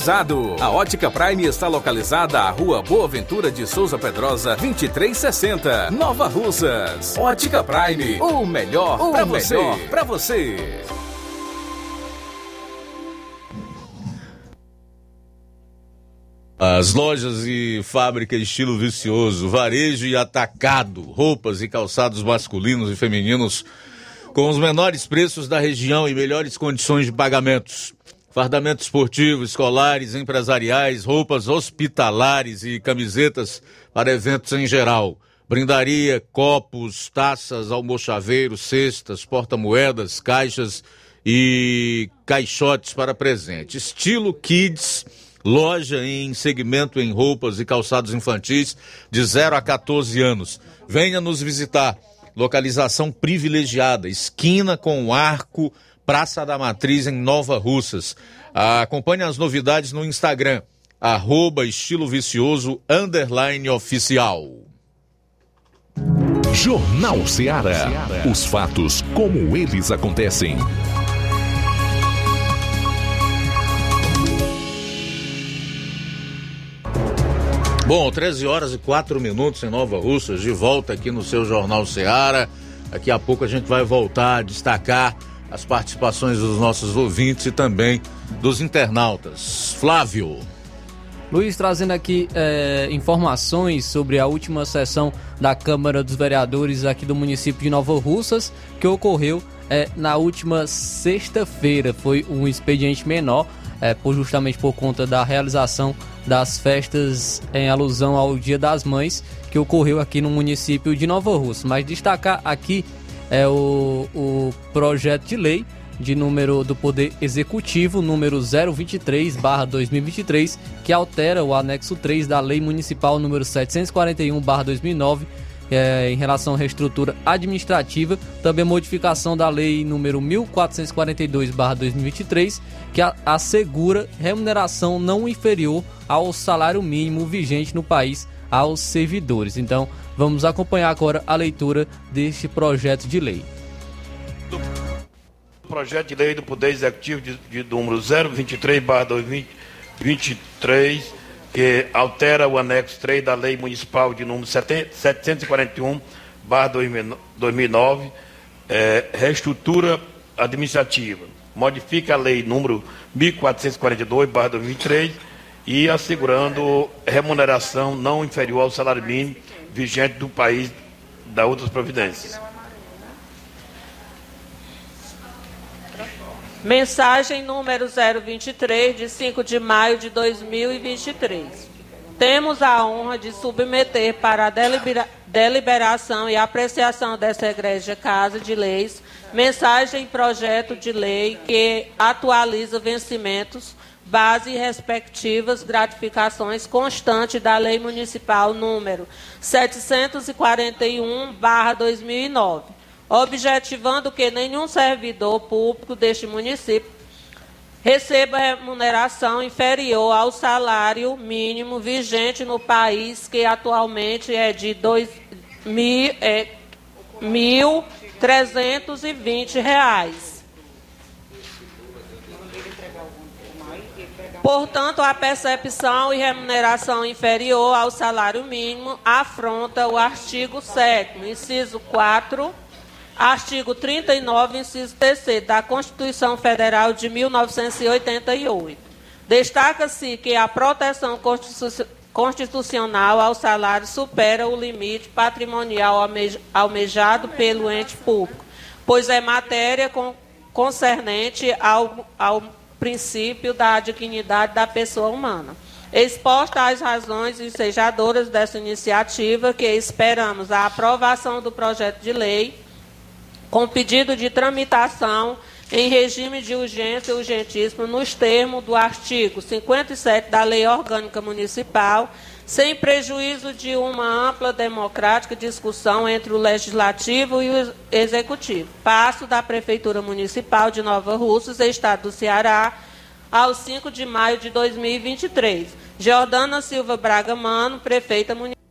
A Ótica Prime está localizada à Rua Boa Ventura de Souza Pedrosa, 2360, Nova Russas. Ótica Prime, o melhor para você. Pra você. As lojas e fábrica estilo vicioso, varejo e atacado, roupas e calçados masculinos e femininos com os menores preços da região e melhores condições de pagamentos. Fardamentos esportivos, escolares, empresariais, roupas hospitalares e camisetas para eventos em geral. Brindaria, copos, taças, almochaveiros, cestas, porta-moedas, caixas e caixotes para presente. Estilo Kids, loja em segmento em roupas e calçados infantis de 0 a 14 anos. Venha nos visitar. Localização privilegiada, esquina com arco, Praça da Matriz em Nova Russas. Acompanhe as novidades no Instagram, arroba estilo vicioso, underline oficial. Jornal Ceará. Os fatos como eles acontecem. Bom, 13 horas e 4 minutos em Nova Russas, de volta aqui no seu Jornal Ceará. Daqui a pouco a gente vai voltar a destacar as participações dos nossos ouvintes e também dos internautas. Flávio. Luiz trazendo aqui é, informações sobre a última sessão da Câmara dos Vereadores aqui do município de Nova Russas, que ocorreu é, na última sexta-feira. Foi um expediente menor, é, por, justamente por conta da realização das festas em alusão ao Dia das Mães, que ocorreu aqui no município de Nova Russa. Mas destacar aqui é o, o projeto de lei de número do Poder Executivo, número 023/2023, que altera o anexo 3 da Lei Municipal número 741/2009 é, em relação à reestrutura administrativa, também a modificação da lei número 1442/2023, que assegura remuneração não inferior ao salário mínimo vigente no país aos servidores. Então, vamos acompanhar agora a leitura deste projeto de lei. Projeto de lei do Poder Executivo de, de número 023/2023 que altera o anexo 3 da Lei Municipal de número 741/2009, é, reestrutura administrativa, modifica a lei número 1442/2003 e assegurando remuneração não inferior ao salário mínimo vigente do país da outras providências. Mensagem número 023, de 5 de maio de 2023. Temos a honra de submeter para a delibera deliberação e apreciação dessa Igreja Casa de Leis mensagem e projeto de lei que atualiza vencimentos, base respectivas gratificações constante da Lei Municipal número 741/2009 objetivando que nenhum servidor público deste município receba remuneração inferior ao salário mínimo vigente no país, que atualmente é de R$ é, 1.320. Portanto, a percepção e remuneração inferior ao salário mínimo afronta o artigo 7 inciso 4 Artigo 39, inciso 3 da Constituição Federal de 1988. Destaca-se que a proteção constitucional ao salário supera o limite patrimonial almejado pelo ente público, pois é matéria concernente ao, ao princípio da dignidade da pessoa humana. Exposta às razões ensejadoras dessa iniciativa, que esperamos a aprovação do projeto de lei com pedido de tramitação em regime de urgência urgentíssimo nos termos do artigo 57 da Lei Orgânica Municipal, sem prejuízo de uma ampla democrática discussão entre o Legislativo e o Executivo. Passo da Prefeitura Municipal de Nova Russas, Estado do Ceará, ao 5 de maio de 2023. Jordana Silva Braga Mano, Prefeita Municipal.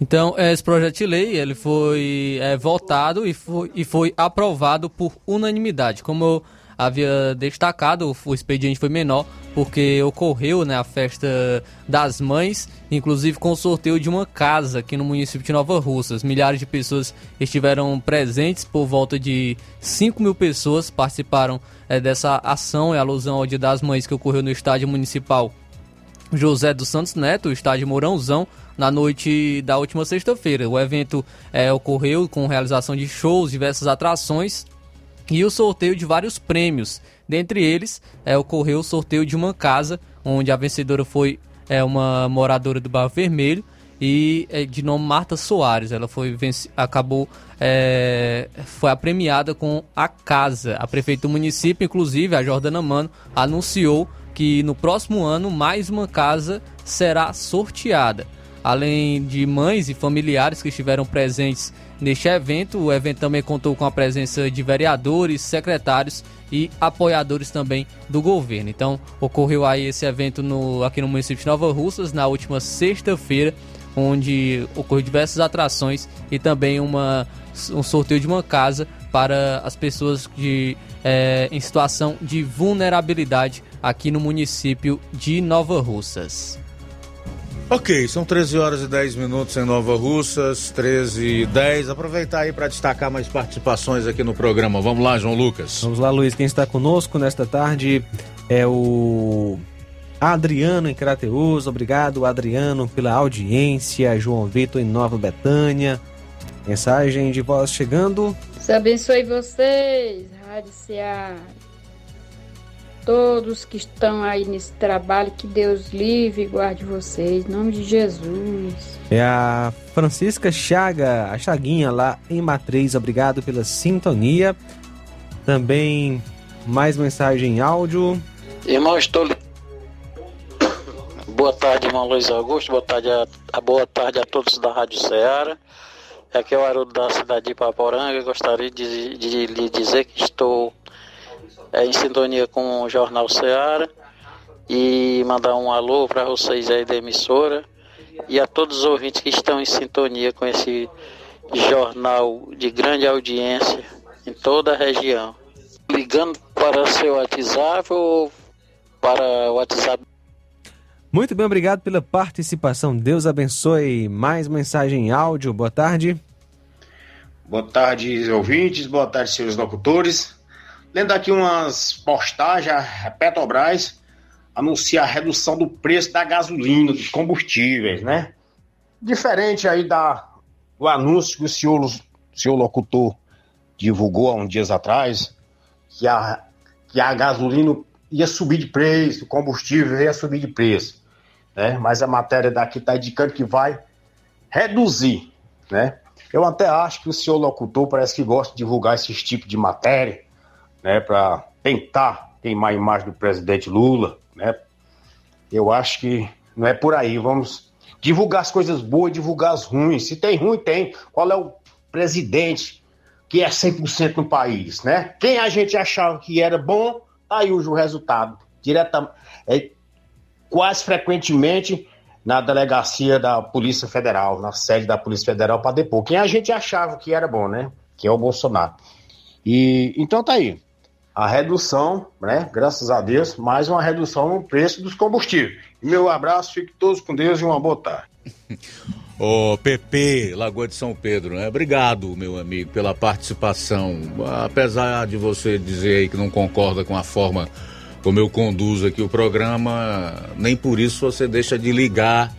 Então, esse projeto de lei ele foi é, votado e foi, e foi aprovado por unanimidade. Como eu havia destacado, o expediente foi menor porque ocorreu né, a festa das mães, inclusive com o sorteio de uma casa aqui no município de Nova Russas. Milhares de pessoas estiveram presentes, por volta de 5 mil pessoas participaram é, dessa ação, é alusão ao Dia das Mães que ocorreu no estádio municipal José dos Santos Neto, o estádio Mourãozão, na noite da última sexta-feira. O evento é, ocorreu com realização de shows, diversas atrações e o sorteio de vários prêmios. Dentre eles, é, ocorreu o sorteio de uma casa, onde a vencedora foi é, uma moradora do Barro Vermelho. e é, de nome Marta Soares. Ela foi acabou é, foi apremiada com a casa. A prefeita do município, inclusive a Jordana Mano, anunciou que no próximo ano mais uma casa será sorteada. Além de mães e familiares que estiveram presentes neste evento, o evento também contou com a presença de vereadores, secretários e apoiadores também do governo. Então, ocorreu aí esse evento no, aqui no município de Nova Russas na última sexta-feira, onde ocorreu diversas atrações e também uma, um sorteio de uma casa para as pessoas de, é, em situação de vulnerabilidade aqui no município de Nova Russas. Ok, são 13 horas e 10 minutos em Nova Russas, 13 e 10. Aproveitar aí para destacar mais participações aqui no programa. Vamos lá, João Lucas. Vamos lá, Luiz. Quem está conosco nesta tarde é o Adriano em Crateus. Obrigado, Adriano, pela audiência. João Vitor em Nova Betânia. Mensagem de voz chegando. Deus abençoe vocês, Rádio Ceará todos que estão aí nesse trabalho, que Deus livre e guarde vocês, em nome de Jesus. É a Francisca Chaga, a Chaguinha lá em Matriz, obrigado pela sintonia. Também mais mensagem em áudio. Irmão, estou. Boa tarde, irmão Luiz Augusto. Boa tarde a, a boa tarde a todos da Rádio Ceará. Aqui é o Haroldo da cidade de Paporanga. Gostaria de, de lhe dizer que estou é, em sintonia com o Jornal Ceará e mandar um alô para vocês aí da emissora e a todos os ouvintes que estão em sintonia com esse jornal de grande audiência em toda a região. Ligando para seu WhatsApp ou para o WhatsApp. Muito bem, obrigado pela participação. Deus abençoe. Mais mensagem em áudio. Boa tarde. Boa tarde, ouvintes. Boa tarde, senhores locutores. Lendo aqui umas postagens, a Petrobras anuncia a redução do preço da gasolina, dos combustíveis, né? Diferente aí da, do anúncio que o senhor, o senhor locutor divulgou há uns dias atrás, que a, que a gasolina ia subir de preço, o combustível ia subir de preço, né? Mas a matéria daqui está indicando que vai reduzir, né? Eu até acho que o senhor locutor parece que gosta de divulgar esses tipos de matéria, né, para tentar queimar a imagem do presidente Lula, né? Eu acho que não é por aí. Vamos divulgar as coisas boas, divulgar as ruins. Se tem ruim, tem. Qual é o presidente que é 100% no país, né? Quem a gente achava que era bom, tá aí o resultado. Direta, é, quase frequentemente na delegacia da Polícia Federal, na sede da Polícia Federal para depor. Quem a gente achava que era bom, né? Que é o Bolsonaro. E então tá aí a redução, né? Graças a Deus, mais uma redução no preço dos combustíveis. Meu abraço, fiquem todos com Deus e uma boa tarde. Ô, PP, Lagoa de São Pedro, né? Obrigado, meu amigo, pela participação. Apesar de você dizer aí que não concorda com a forma como eu conduzo aqui o programa, nem por isso você deixa de ligar,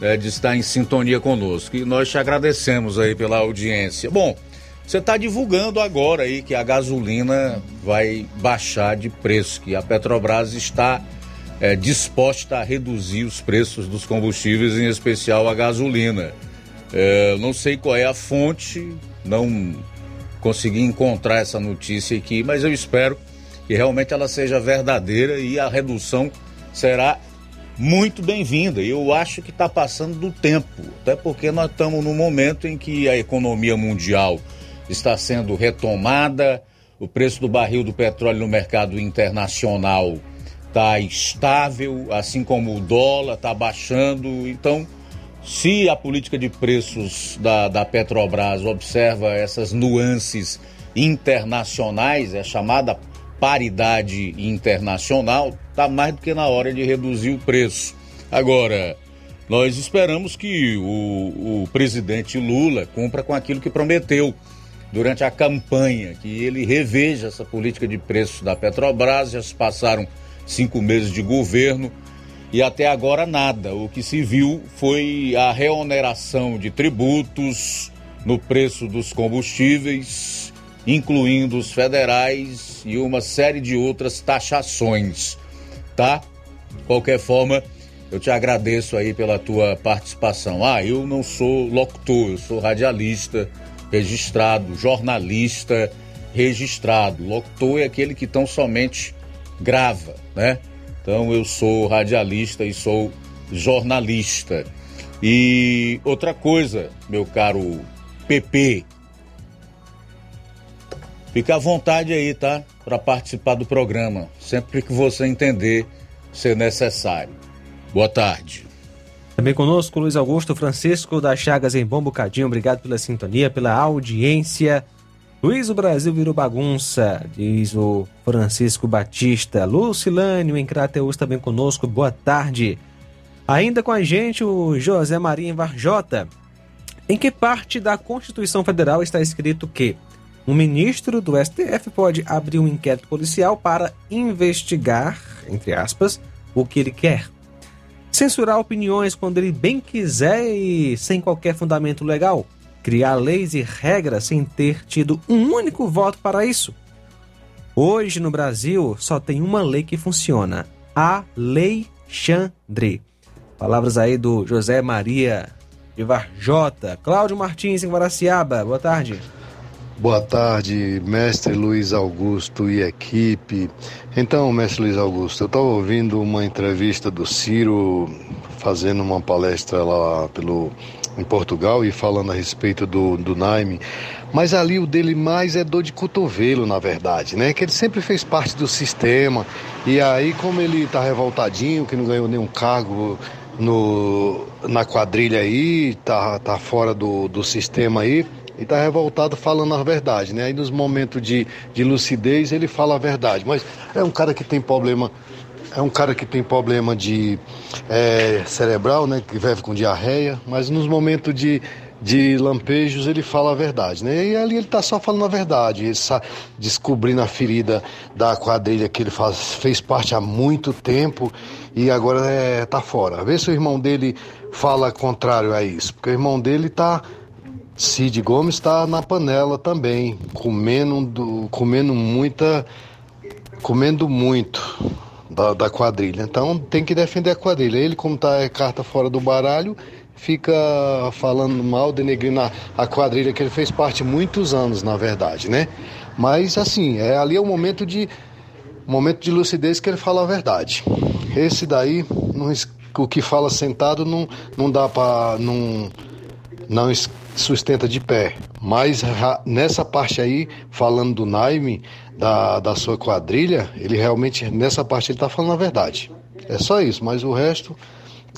né, de estar em sintonia conosco. E nós te agradecemos aí pela audiência. Bom, você está divulgando agora aí que a gasolina vai baixar de preço, que a Petrobras está é, disposta a reduzir os preços dos combustíveis, em especial a gasolina. É, não sei qual é a fonte, não consegui encontrar essa notícia aqui, mas eu espero que realmente ela seja verdadeira e a redução será muito bem-vinda. Eu acho que está passando do tempo, até porque nós estamos num momento em que a economia mundial está sendo retomada, o preço do barril do petróleo no mercado internacional está estável, assim como o dólar está baixando. Então, se a política de preços da, da Petrobras observa essas nuances internacionais, é chamada paridade internacional, está mais do que na hora de reduzir o preço. Agora, nós esperamos que o, o presidente Lula cumpra com aquilo que prometeu durante a campanha, que ele reveja essa política de preços da Petrobras. Já se passaram cinco meses de governo e até agora nada. O que se viu foi a reoneração de tributos no preço dos combustíveis, incluindo os federais e uma série de outras taxações, tá? Qualquer forma, Eu te agradeço aí pela tua participação. Ah, eu não sou locutor, eu sou radialista registrado, jornalista registrado. Locutor é aquele que tão somente grava, né? Então eu sou radialista e sou jornalista. E outra coisa, meu caro PP, fica à vontade aí, tá? Para participar do programa, sempre que você entender ser necessário. Boa tarde. Também conosco Luiz Augusto Francisco das Chagas em Bom Bocadinho. Obrigado pela sintonia, pela audiência. Luiz, o Brasil virou bagunça, diz o Francisco Batista. Lucilânio em Crateus também conosco. Boa tarde. Ainda com a gente o José Maria Varjota. Em que parte da Constituição Federal está escrito que um ministro do STF pode abrir um inquérito policial para investigar, entre aspas, o que ele quer? Censurar opiniões quando ele bem quiser e sem qualquer fundamento legal? Criar leis e regras sem ter tido um único voto para isso? Hoje no Brasil só tem uma lei que funciona: a Lei Xandre. Palavras aí do José Maria de Varjota. Cláudio Martins em Guaraciaba. Boa tarde. Boa tarde, mestre Luiz Augusto e equipe. Então, mestre Luiz Augusto, eu estava ouvindo uma entrevista do Ciro fazendo uma palestra lá pelo, em Portugal e falando a respeito do, do Naime. Mas ali o dele mais é dor de cotovelo, na verdade, né? Que ele sempre fez parte do sistema. E aí, como ele tá revoltadinho, que não ganhou nenhum cargo no, na quadrilha aí, tá, tá fora do, do sistema aí, e está revoltado falando a verdade, né? Aí nos momentos de, de lucidez ele fala a verdade, mas é um cara que tem problema, é um cara que tem problema de é, cerebral, né? Que vive com diarreia, mas nos momentos de, de lampejos ele fala a verdade, né? E ali ele está só falando a verdade, ele está descobrindo a ferida da quadrilha que ele faz, fez parte há muito tempo e agora está é, fora. Vê se o irmão dele fala contrário a isso, porque o irmão dele está Cid Gomes está na panela também, comendo, do, comendo muita, comendo muito da, da, quadrilha. Então tem que defender a quadrilha. Ele, como tá é carta fora do baralho, fica falando mal, denegrindo a, a quadrilha que ele fez parte muitos anos, na verdade, né? Mas assim, é ali é o momento de momento de lucidez que ele fala a verdade. Esse daí, não, o que fala sentado não, não dá para não não sustenta de pé. Mas nessa parte aí, falando do Naime, da, da sua quadrilha, ele realmente, nessa parte, ele está falando a verdade. É só isso, mas o resto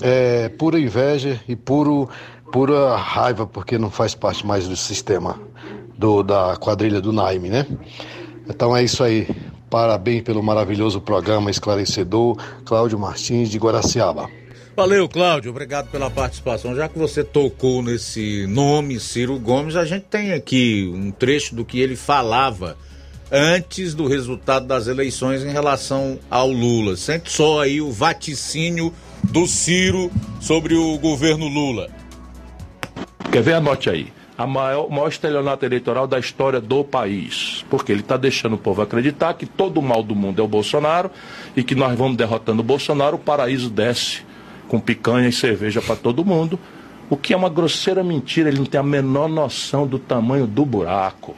é pura inveja e puro, pura raiva, porque não faz parte mais do sistema do, da quadrilha do Naime, né? Então é isso aí. Parabéns pelo maravilhoso programa esclarecedor, Cláudio Martins de Guaraciaba. Valeu, Cláudio. Obrigado pela participação. Já que você tocou nesse nome, Ciro Gomes, a gente tem aqui um trecho do que ele falava antes do resultado das eleições em relação ao Lula. Sente só aí o vaticínio do Ciro sobre o governo Lula. Quer ver? Anote aí. A maior, maior estelionato eleitoral da história do país. Porque ele está deixando o povo acreditar que todo o mal do mundo é o Bolsonaro e que nós vamos derrotando o Bolsonaro, o paraíso desce com picanha e cerveja para todo mundo, o que é uma grosseira mentira. Ele não tem a menor noção do tamanho do buraco,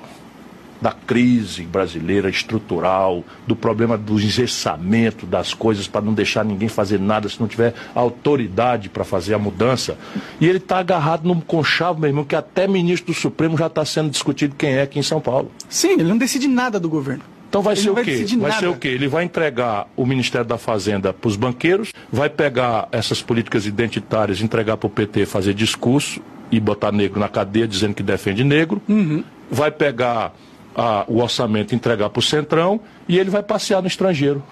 da crise brasileira estrutural, do problema do engessamento das coisas para não deixar ninguém fazer nada se não tiver autoridade para fazer a mudança. E ele está agarrado num conchavo, meu irmão, que até ministro do Supremo já está sendo discutido quem é aqui em São Paulo. Sim, ele não decide nada do governo. Então vai Ele ser o vai quê? Vai nada. ser o quê? Ele vai entregar o Ministério da Fazenda para os banqueiros, vai pegar essas políticas identitárias, entregar para o PT fazer discurso e botar negro na cadeia dizendo que defende negro, Uhum. vai pegar ah, o orçamento e entregar para o Centrão e ele vai passear no estrangeiro.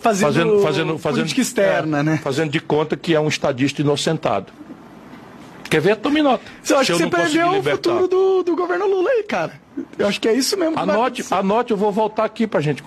Fazendo política externa, é, né? Fazendo de conta que é um estadista inocentado. Quer ver? Tome nota. Eu acho que você perdeu o futuro do, do governo Lula aí, cara. Eu acho que é isso mesmo. que Anote, anote, eu vou voltar aqui pra gente.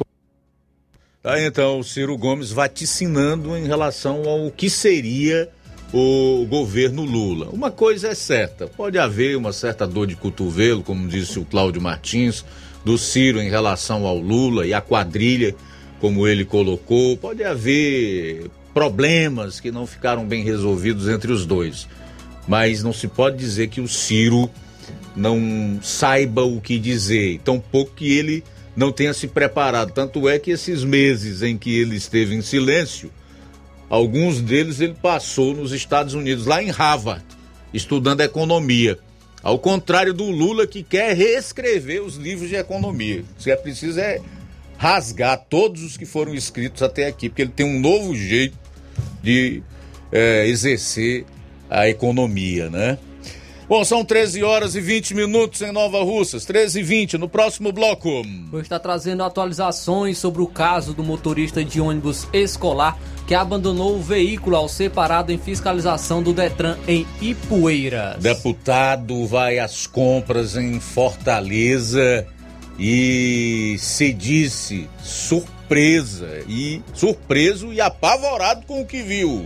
Tá, então, o Ciro Gomes vaticinando em relação ao que seria o governo Lula. Uma coisa é certa, pode haver uma certa dor de cotovelo, como disse o Cláudio Martins, do Ciro em relação ao Lula e à quadrilha, como ele colocou. Pode haver problemas que não ficaram bem resolvidos entre os dois. Mas não se pode dizer que o Ciro não saiba o que dizer, tampouco que ele não tenha se preparado. Tanto é que esses meses em que ele esteve em silêncio, alguns deles ele passou nos Estados Unidos, lá em Harvard, estudando economia. Ao contrário do Lula que quer reescrever os livros de economia. Que é preciso é rasgar todos os que foram escritos até aqui, porque ele tem um novo jeito de é, exercer a economia, né? Bom, são 13 horas e 20 minutos em Nova Russas, 13 e 20 no próximo bloco. Hoje está trazendo atualizações sobre o caso do motorista de ônibus escolar que abandonou o veículo ao ser parado em fiscalização do Detran em Ipueiras. Deputado vai às compras em Fortaleza e se disse surpresa e surpreso e apavorado com o que viu.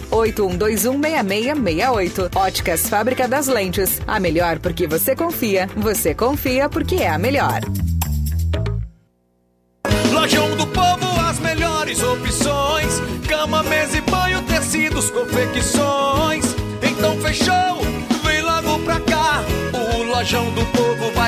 6668. Óticas Fábrica das Lentes. A melhor porque você confia. Você confia porque é a melhor. Lojão do Povo, as melhores opções: cama, mesa e banho, tecidos, confecções. Então fechou, vem logo pra cá. O Lojão do Povo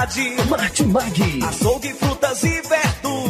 Martimag. Açougue, frutas e verduras.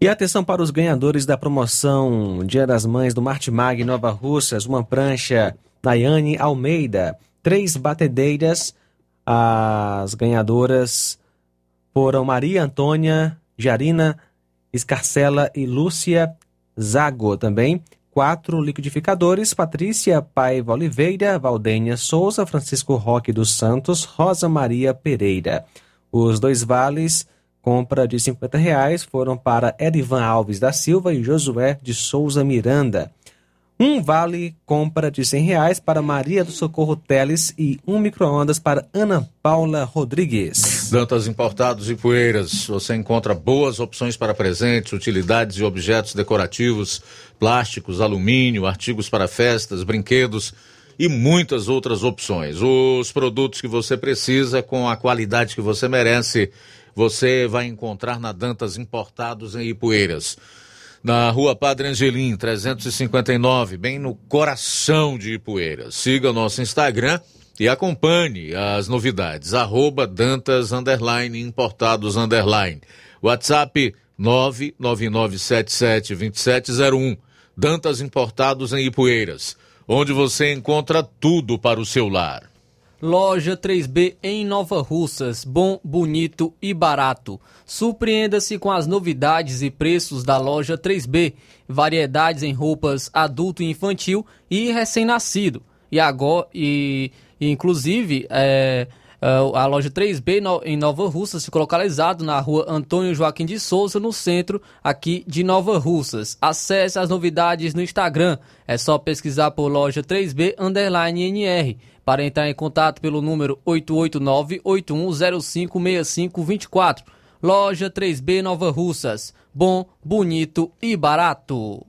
E atenção para os ganhadores da promoção Dia das Mães do Martimag Nova Russas, uma prancha Nayane Almeida, três batedeiras. As ganhadoras foram Maria Antônia, Jarina Escarcela e Lúcia Zago também. Quatro liquidificadores, Patrícia Paiva Oliveira, Valdênia Souza, Francisco Roque dos Santos, Rosa Maria Pereira. Os dois vales compra de 50 reais foram para Edivan Alves da Silva e Josué de Souza Miranda. Um vale compra de R$ reais para Maria do Socorro Teles e um micro-ondas para Ana Paula Rodrigues. Dantas Importados e Poeiras. Você encontra boas opções para presentes, utilidades e objetos decorativos, plásticos, alumínio, artigos para festas, brinquedos e muitas outras opções. Os produtos que você precisa com a qualidade que você merece, você vai encontrar na Dantas Importados em Ipueiras na rua Padre Angelim, 359, bem no coração de Ipueiras. Siga nosso Instagram e acompanhe as novidades. Arroba Dantas Underline Importados Underline. WhatsApp 999772701. Dantas Importados em Ipueiras, onde você encontra tudo para o seu lar. Loja 3B em Nova Russas, bom, bonito e barato. Surpreenda-se com as novidades e preços da loja 3B, variedades em roupas adulto e infantil e recém-nascido. E agora, e, e inclusive, é, a loja 3B em Nova Russas fica localizado na rua Antônio Joaquim de Souza, no centro aqui de Nova Russas. Acesse as novidades no Instagram, é só pesquisar por loja 3B underline NR para entrar em contato pelo número 889-8105-6524. Loja 3B Nova Russas. Bom, bonito e barato.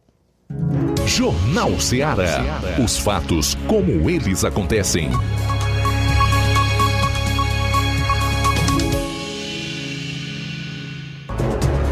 Jornal Ceará. Os fatos como eles acontecem.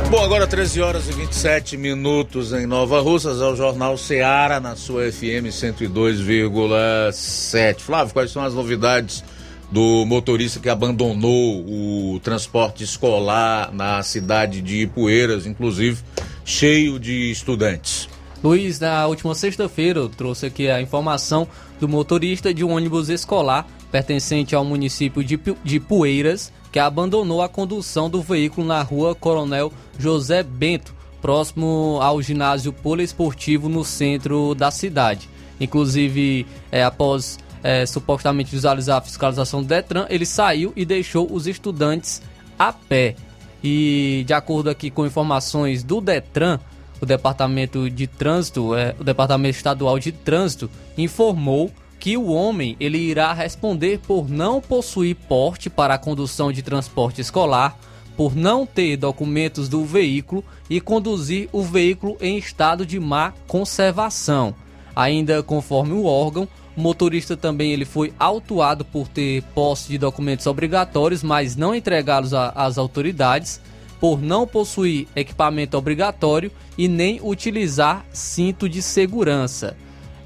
Bom, agora 13 horas e 27 minutos em Nova Russas, é o Jornal Seara na sua FM 102,7. Flávio, quais são as novidades do motorista que abandonou o transporte escolar na cidade de Ipueiras, inclusive cheio de estudantes? Luiz, na última sexta-feira eu trouxe aqui a informação do motorista de um ônibus escolar pertencente ao município de, de Poeiras, que abandonou a condução do veículo na rua Coronel José Bento, próximo ao ginásio poliesportivo no centro da cidade. Inclusive, é, após é, supostamente visualizar a fiscalização do Detran, ele saiu e deixou os estudantes a pé. E de acordo aqui com informações do Detran, o Departamento de Trânsito, é, o Departamento Estadual de Trânsito, informou que o homem ele irá responder por não possuir porte para a condução de transporte escolar, por não ter documentos do veículo e conduzir o veículo em estado de má conservação. Ainda conforme o órgão, o motorista também ele foi autuado por ter posse de documentos obrigatórios, mas não entregá-los às autoridades, por não possuir equipamento obrigatório e nem utilizar cinto de segurança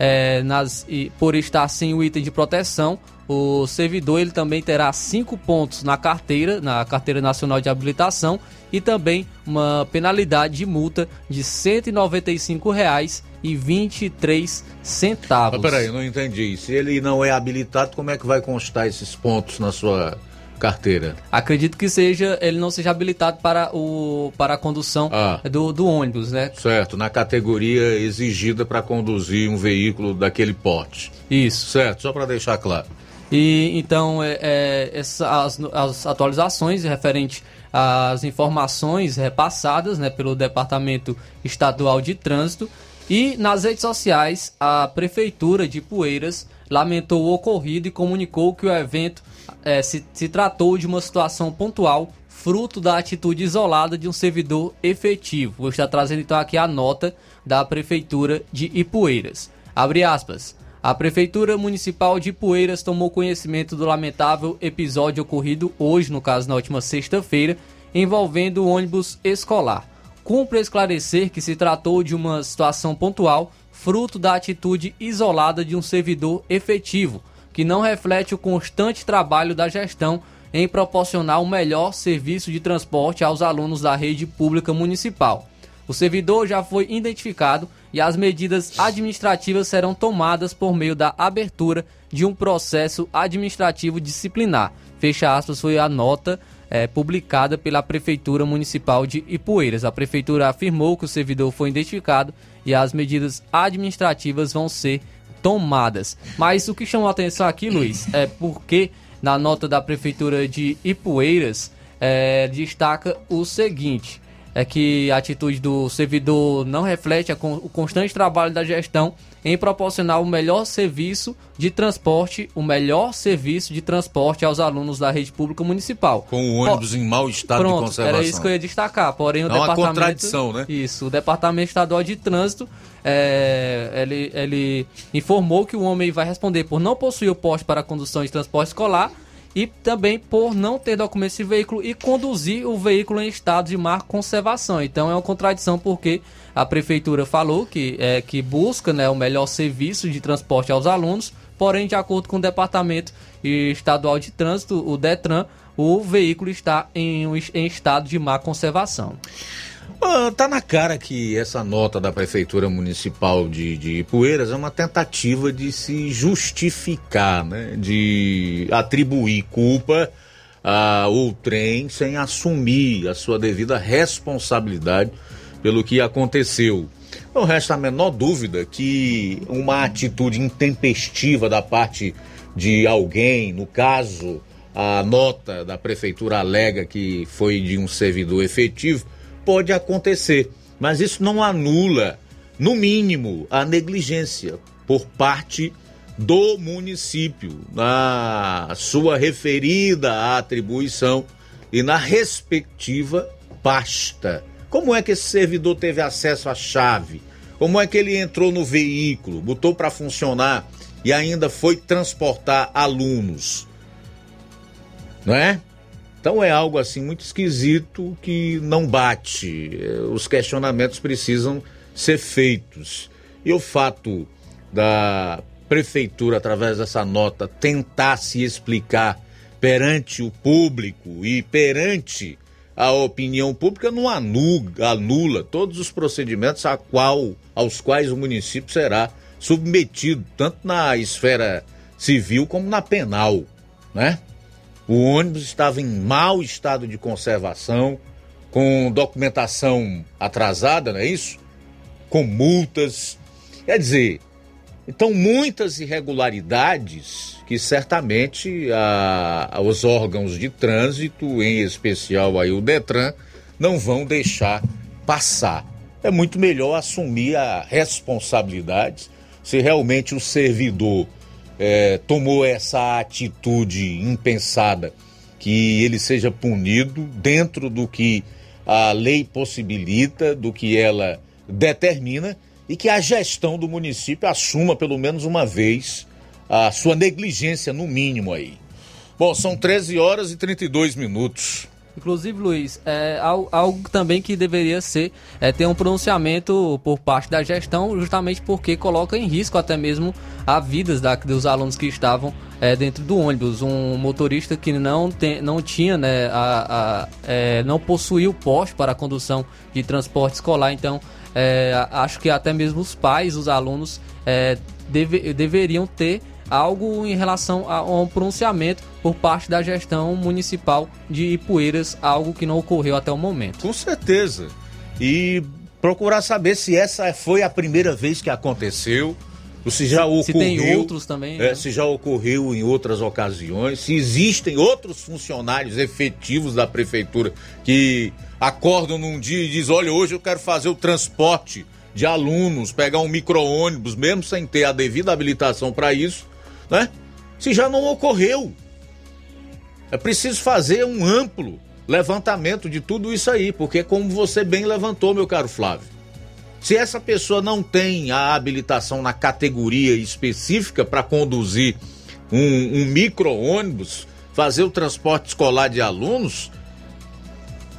é, nas, e, por estar sem o item de proteção, o servidor ele também terá cinco pontos na carteira, na carteira nacional de habilitação e também uma penalidade de multa de R$ 195,23 centavos. Mas peraí, eu não entendi. Se ele não é habilitado, como é que vai constar esses pontos na sua carteira? Acredito que seja ele não seja habilitado para, o, para a condução ah, do, do ônibus, né? Certo, na categoria exigida para conduzir um veículo daquele porte. Isso. Certo, só para deixar claro. E então é, é, essa, as, as atualizações referente às informações repassadas né, pelo Departamento Estadual de Trânsito e nas redes sociais a Prefeitura de Poeiras lamentou o ocorrido e comunicou que o evento é, se, se tratou de uma situação pontual, fruto da atitude isolada de um servidor efetivo. Vou estar trazendo então aqui a nota da Prefeitura de Ipueiras. Abre aspas. A Prefeitura Municipal de Ipueiras tomou conhecimento do lamentável episódio ocorrido hoje, no caso na última sexta-feira, envolvendo o ônibus escolar. Cumpre esclarecer que se tratou de uma situação pontual, fruto da atitude isolada de um servidor efetivo, que não reflete o constante trabalho da gestão em proporcionar o melhor serviço de transporte aos alunos da rede pública municipal. O servidor já foi identificado e as medidas administrativas serão tomadas por meio da abertura de um processo administrativo disciplinar. Fecha aspas, foi a nota é, publicada pela Prefeitura Municipal de Ipueiras. A Prefeitura afirmou que o servidor foi identificado e as medidas administrativas vão ser tomadas. Mas o que chamou a atenção aqui, Luiz, <coughs> é porque na nota da Prefeitura de Ipueiras, é, destaca o seguinte: é que a atitude do servidor não reflete o constante trabalho da gestão em proporcionar o melhor serviço de transporte, o melhor serviço de transporte aos alunos da rede pública municipal. Com o ônibus em mau estado Pronto, de conservação. Era isso que eu ia destacar. Porém, o É uma departamento. contradição, né? Isso. O Departamento Estadual de Trânsito é, ele, ele informou que o homem vai responder por não possuir o poste para condução de transporte escolar e também por não ter documento de veículo e conduzir o veículo em estado de má conservação. Então é uma contradição porque a prefeitura falou que, é, que busca né, o melhor serviço de transporte aos alunos, porém, de acordo com o Departamento Estadual de Trânsito, o DETRAN, o veículo está em, em estado de má conservação. Ah, tá na cara que essa nota da Prefeitura Municipal de, de Ipueiras é uma tentativa de se justificar, né? De atribuir culpa ao trem sem assumir a sua devida responsabilidade pelo que aconteceu. Não resta a menor dúvida que uma atitude intempestiva da parte de alguém, no caso, a nota da prefeitura alega que foi de um servidor efetivo, pode acontecer. Mas isso não anula, no mínimo, a negligência por parte do município na sua referida atribuição e na respectiva pasta. Como é que esse servidor teve acesso à chave? Como é que ele entrou no veículo, botou para funcionar e ainda foi transportar alunos? Não é? Então é algo assim muito esquisito que não bate. Os questionamentos precisam ser feitos. E o fato da prefeitura, através dessa nota, tentar se explicar perante o público e perante a opinião pública não anula, anula todos os procedimentos a qual, aos quais o município será submetido, tanto na esfera civil como na penal, né? O ônibus estava em mau estado de conservação, com documentação atrasada, não é isso? Com multas. Quer dizer, então muitas irregularidades que certamente a- os órgãos de trânsito, em especial aí o Detran, não vão deixar passar. É muito melhor assumir a responsabilidade se realmente o servidor eh, tomou essa atitude impensada, que ele seja punido dentro do que a lei possibilita, do que ela determina e que a gestão do município assuma pelo menos uma vez a sua negligência, no mínimo aí. Bom, são 13 horas e 32 minutos. Inclusive, Luiz, é al- algo também que deveria ser é, ter um pronunciamento por parte da gestão, justamente porque coloca em risco até mesmo a vidas da- dos alunos que estavam é, dentro do ônibus. Um motorista que não, tem, não tinha, né, a, a- é, não possuía o poste para a condução de transporte escolar, então é, acho que até mesmo os pais, os alunos, é, deve- deveriam ter algo em relação a a um pronunciamento por parte da gestão municipal de Ipueiras, algo que não ocorreu até o momento. Com certeza. E procurar saber se essa foi a primeira vez que aconteceu, ou se já ocorreu. Se tem outros também, é, né? Se já ocorreu em outras ocasiões, se existem outros funcionários efetivos da prefeitura que acordam num dia e dizem: olha, hoje eu quero fazer o transporte de alunos, pegar um micro-ônibus, mesmo sem ter a devida habilitação para isso, né? Se já não ocorreu. É preciso fazer um amplo levantamento de tudo isso aí, porque como você bem levantou, meu caro Flávio, se essa pessoa não tem a habilitação na categoria específica para conduzir um, um micro-ônibus, fazer o transporte escolar de alunos,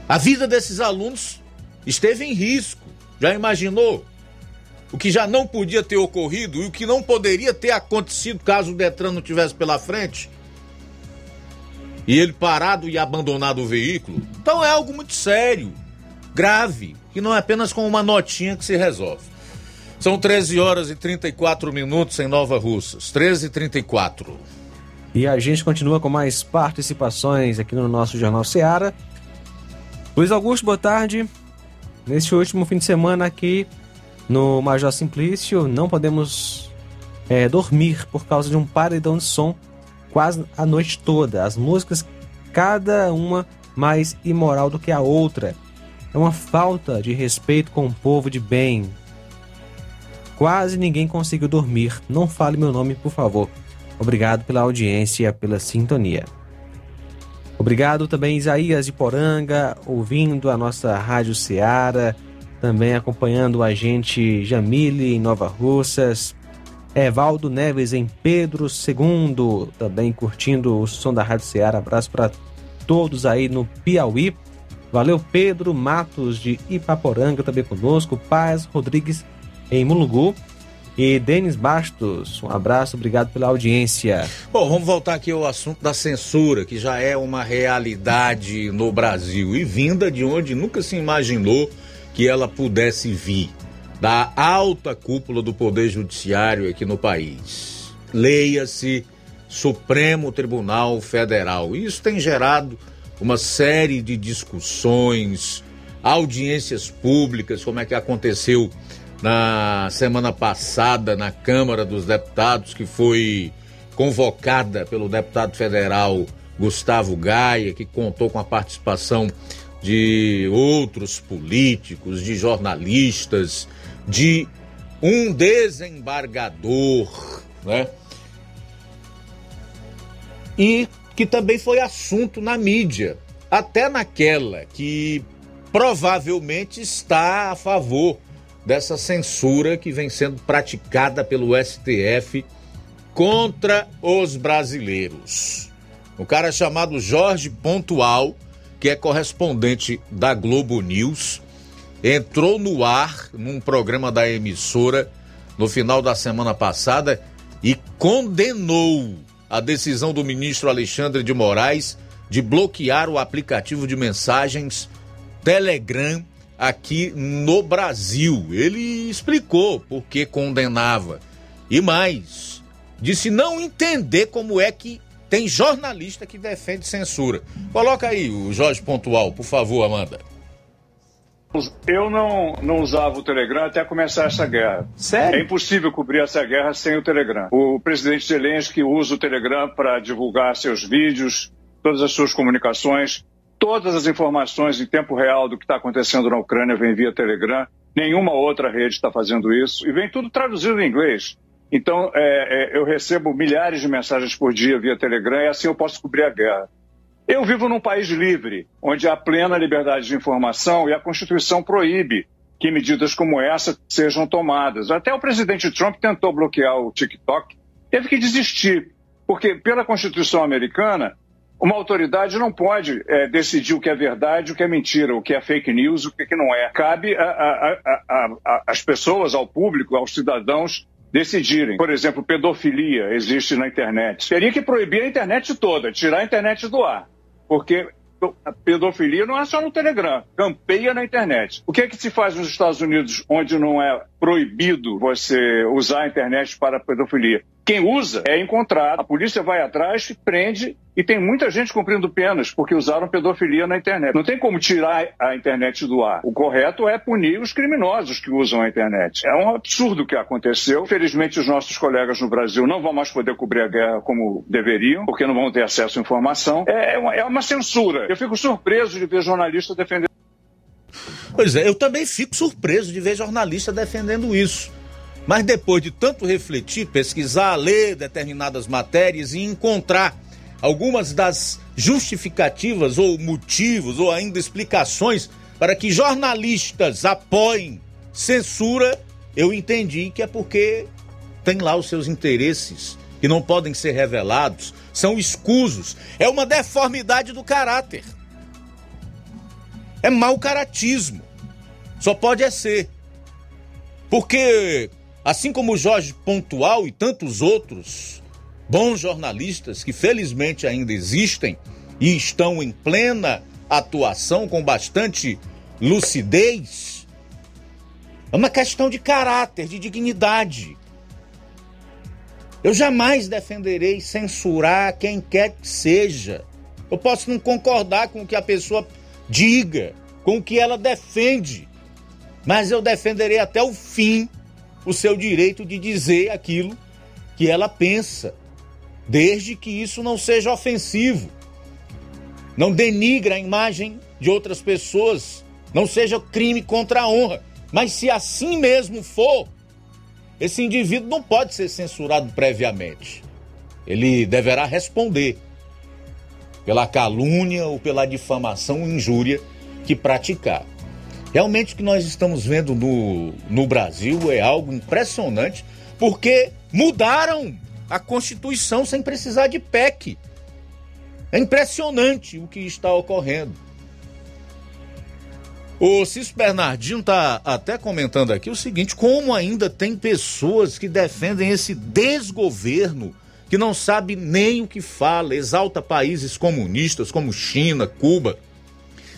a vida desses alunos esteve em risco. Já imaginou? O que já não podia ter ocorrido e o que não poderia ter acontecido caso o Detran não tivesse pela frente? e ele parado e abandonado o veículo. Então é algo muito sério, grave, que não é apenas com uma notinha que se resolve. São 13 horas e 34 minutos em Nova Russas. 13 e 34. E a gente continua com mais participações aqui no nosso Jornal Seara. Luiz Augusto, boa tarde. Neste último fim de semana aqui no Major Simplício, não podemos é, dormir por causa de um paredão de som quase a noite toda. As músicas, cada uma mais imoral do que a outra. É uma falta de respeito com o povo de bem. Quase ninguém conseguiu dormir. Não fale meu nome, por favor. Obrigado pela audiência, pela sintonia. Obrigado também Isaías de Poranga, ouvindo a nossa Rádio Ceará, também acompanhando a gente Jamile em Nova Russas, Evaldo Neves em Pedro II, também curtindo o som da Rádio Ceará. Abraço para todos aí no Piauí. Valeu, Pedro Matos de Ipaporanga também conosco, Paz Rodrigues em Mulungu e Denis Bastos. Um abraço, obrigado pela audiência. Bom, vamos voltar aqui ao assunto da censura, que já é uma realidade no Brasil e vinda de onde nunca se imaginou que ela pudesse vir da alta cúpula do Poder Judiciário aqui no país. Leia-se Supremo Tribunal Federal. Isso tem gerado uma série de discussões, audiências públicas, como é que aconteceu na semana passada na Câmara dos Deputados, que foi convocada pelo deputado federal Gustavo Gaia, que contou com a participação de outros políticos, de jornalistas, de um desembargador, né? E que também foi assunto na mídia, até naquela que provavelmente está a favor dessa censura que vem sendo praticada pelo STF contra os brasileiros. O cara chamado Jorge Pontual, que é correspondente da Globo News, entrou no ar num programa da emissora no final da semana passada e condenou a decisão do ministro Alexandre de Moraes de bloquear o aplicativo de mensagens Telegram aqui no Brasil. Ele explicou por que condenava e mais, disse não entender como é que tem jornalista que defende censura. Coloca aí o Jorge Pontual, por favor, Amanda. Eu não, não usava o Telegram até começar essa guerra. Sério? É impossível cobrir essa guerra sem o Telegram. O presidente Zelensky usa o Telegram para divulgar seus vídeos, todas as suas comunicações, todas as informações em tempo real do que está acontecendo na Ucrânia vem via Telegram. Nenhuma outra rede está fazendo isso. E vem tudo traduzido em inglês. Então, é, é, eu recebo milhares de mensagens por dia via Telegram e assim eu posso cobrir a guerra. Eu vivo num país livre, onde há plena liberdade de informação e a Constituição proíbe que medidas como essa sejam tomadas. Até o presidente Trump tentou bloquear o TikTok, teve que desistir, porque pela Constituição americana, uma autoridade não pode é, decidir o que é verdade, o que é mentira, o que é fake news, o que, que não é. Cabe às pessoas, ao público, aos cidadãos decidirem. Por exemplo, pedofilia existe na internet. Teria que proibir a internet toda, tirar a internet do ar. Porque a pedofilia não é só no Telegram, campeia na internet. O que é que se faz nos Estados Unidos, onde não é proibido você usar a internet para pedofilia? Quem usa é encontrado. A polícia vai atrás, prende e tem muita gente cumprindo penas porque usaram pedofilia na internet. Não tem como tirar a internet do ar. O correto é punir os criminosos que usam a internet. É um absurdo o que aconteceu. Felizmente, os nossos colegas no Brasil não vão mais poder cobrir a guerra como deveriam, porque não vão ter acesso à informação. É uma, é uma censura. Eu fico surpreso de ver jornalista defender. Pois é, eu também fico surpreso de ver jornalista defendendo isso. Mas depois de tanto refletir, pesquisar, ler determinadas matérias e encontrar algumas das justificativas ou motivos ou ainda explicações para que jornalistas apoiem censura, eu entendi que é porque tem lá os seus interesses que não podem ser revelados, são escusos, é uma deformidade do caráter. É mau caratismo. Só pode é ser. Porque Assim como Jorge Pontual e tantos outros bons jornalistas que felizmente ainda existem e estão em plena atuação com bastante lucidez, é uma questão de caráter, de dignidade. Eu jamais defenderei censurar quem quer que seja. Eu posso não concordar com o que a pessoa diga, com o que ela defende, mas eu defenderei até o fim o seu direito de dizer aquilo que ela pensa, desde que isso não seja ofensivo. não denigre a imagem de outras pessoas, não seja crime contra a honra. Mas se assim mesmo for, esse indivíduo não pode ser censurado previamente. Ele deverá responder pela calúnia ou pela difamação ou injúria que praticar. Realmente o que nós estamos vendo no, no Brasil é algo impressionante, porque mudaram a Constituição sem precisar de PEC. É impressionante o que está ocorrendo. O Cício Bernardino está até comentando aqui o seguinte: como ainda tem pessoas que defendem esse desgoverno, que não sabe nem o que fala, exalta países comunistas como China, Cuba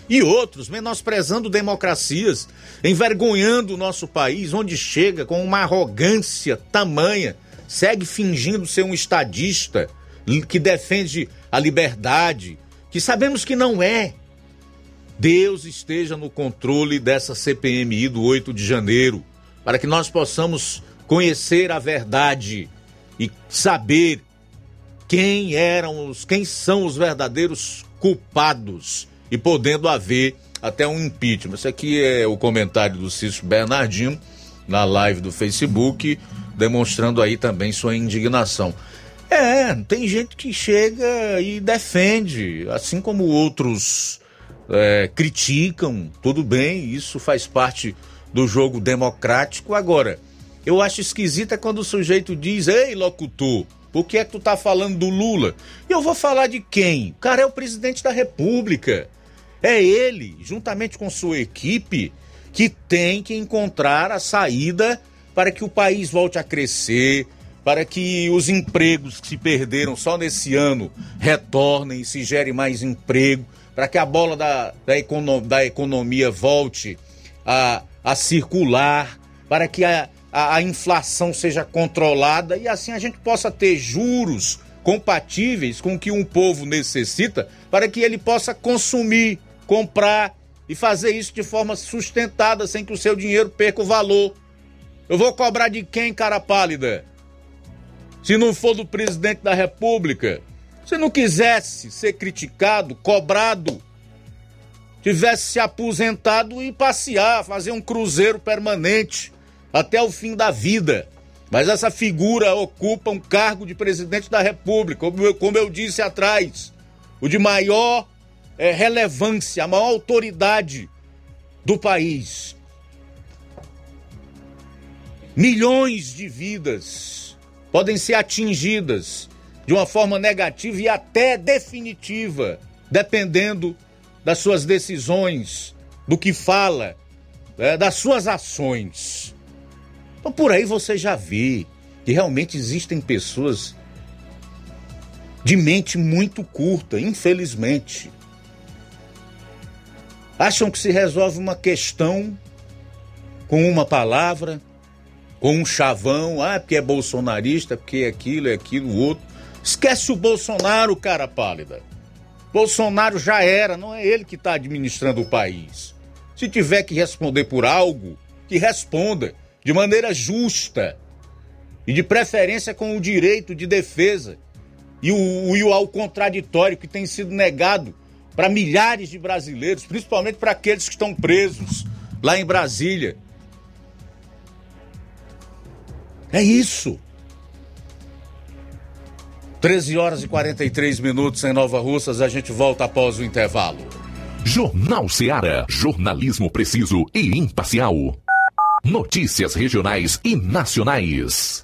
e outros, menosprezando democracias, envergonhando o nosso país, onde chega com uma arrogância tamanha, segue fingindo ser um estadista que defende a liberdade, que sabemos que não é. Deus esteja no controle dessa CPMI do 8 de janeiro, para que nós possamos conhecer a verdade e saber quem eram os, quem são os verdadeiros culpados e podendo haver até um impeachment. Esse aqui é o comentário do Cício Bernardino na live do Facebook, demonstrando aí também sua indignação. É, tem gente que chega e defende, assim como outros é, criticam, tudo bem, isso faz parte do jogo democrático. Agora, eu acho esquisito é quando o sujeito diz: Ei, locutor, por que é que tu tá falando do Lula? E eu vou falar de quem? O cara é o presidente da República. É ele, juntamente com sua equipe, que tem que encontrar a saída para que o país volte a crescer, para que os empregos que se perderam só nesse ano retornem e se gere mais emprego, para que a bola da, da, econo, da economia volte a, a circular, para que a, a, a inflação seja controlada e assim a gente possa ter juros compatíveis com o que um povo necessita para que ele possa consumir, comprar e fazer isso de forma sustentada, sem que o seu dinheiro perca o valor. Eu vou cobrar de quem, cara pálida? Se não for do presidente da República, se não quisesse ser criticado, cobrado, tivesse se aposentado e passear, fazer um cruzeiro permanente até o fim da vida. Mas essa figura ocupa um cargo de presidente da República, como eu, disse atrás, o de maior é, relevância, a maior autoridade do país. Milhões de vidas podem ser atingidas de uma forma negativa e até definitiva, dependendo das suas decisões, do que fala, é, das suas ações. Então por aí você já vê que realmente existem pessoas de mente muito curta, infelizmente. Acham que se resolve uma questão com uma palavra, com um chavão, ah, porque é bolsonarista, porque é aquilo, é aquilo, o outro. Esquece o Bolsonaro, cara pálida. Bolsonaro já era, não é ele que está administrando o país. Se tiver que responder por algo, que responda de maneira justa e de preferência com o direito de defesa e o, e o ao contraditório que tem sido negado para milhares de brasileiros, principalmente para aqueles que estão presos lá em Brasília É isso. 13 horas e 43 minutos em Nova Russas, a gente volta após o intervalo. Jornal Seara. Jornalismo preciso e imparcial. Notícias regionais e nacionais.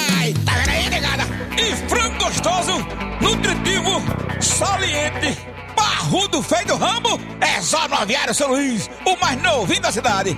Gostoso, nutritivo, saliente, barrudo feio do rambo, é só no Aviário São Luís, o mais novinho da cidade.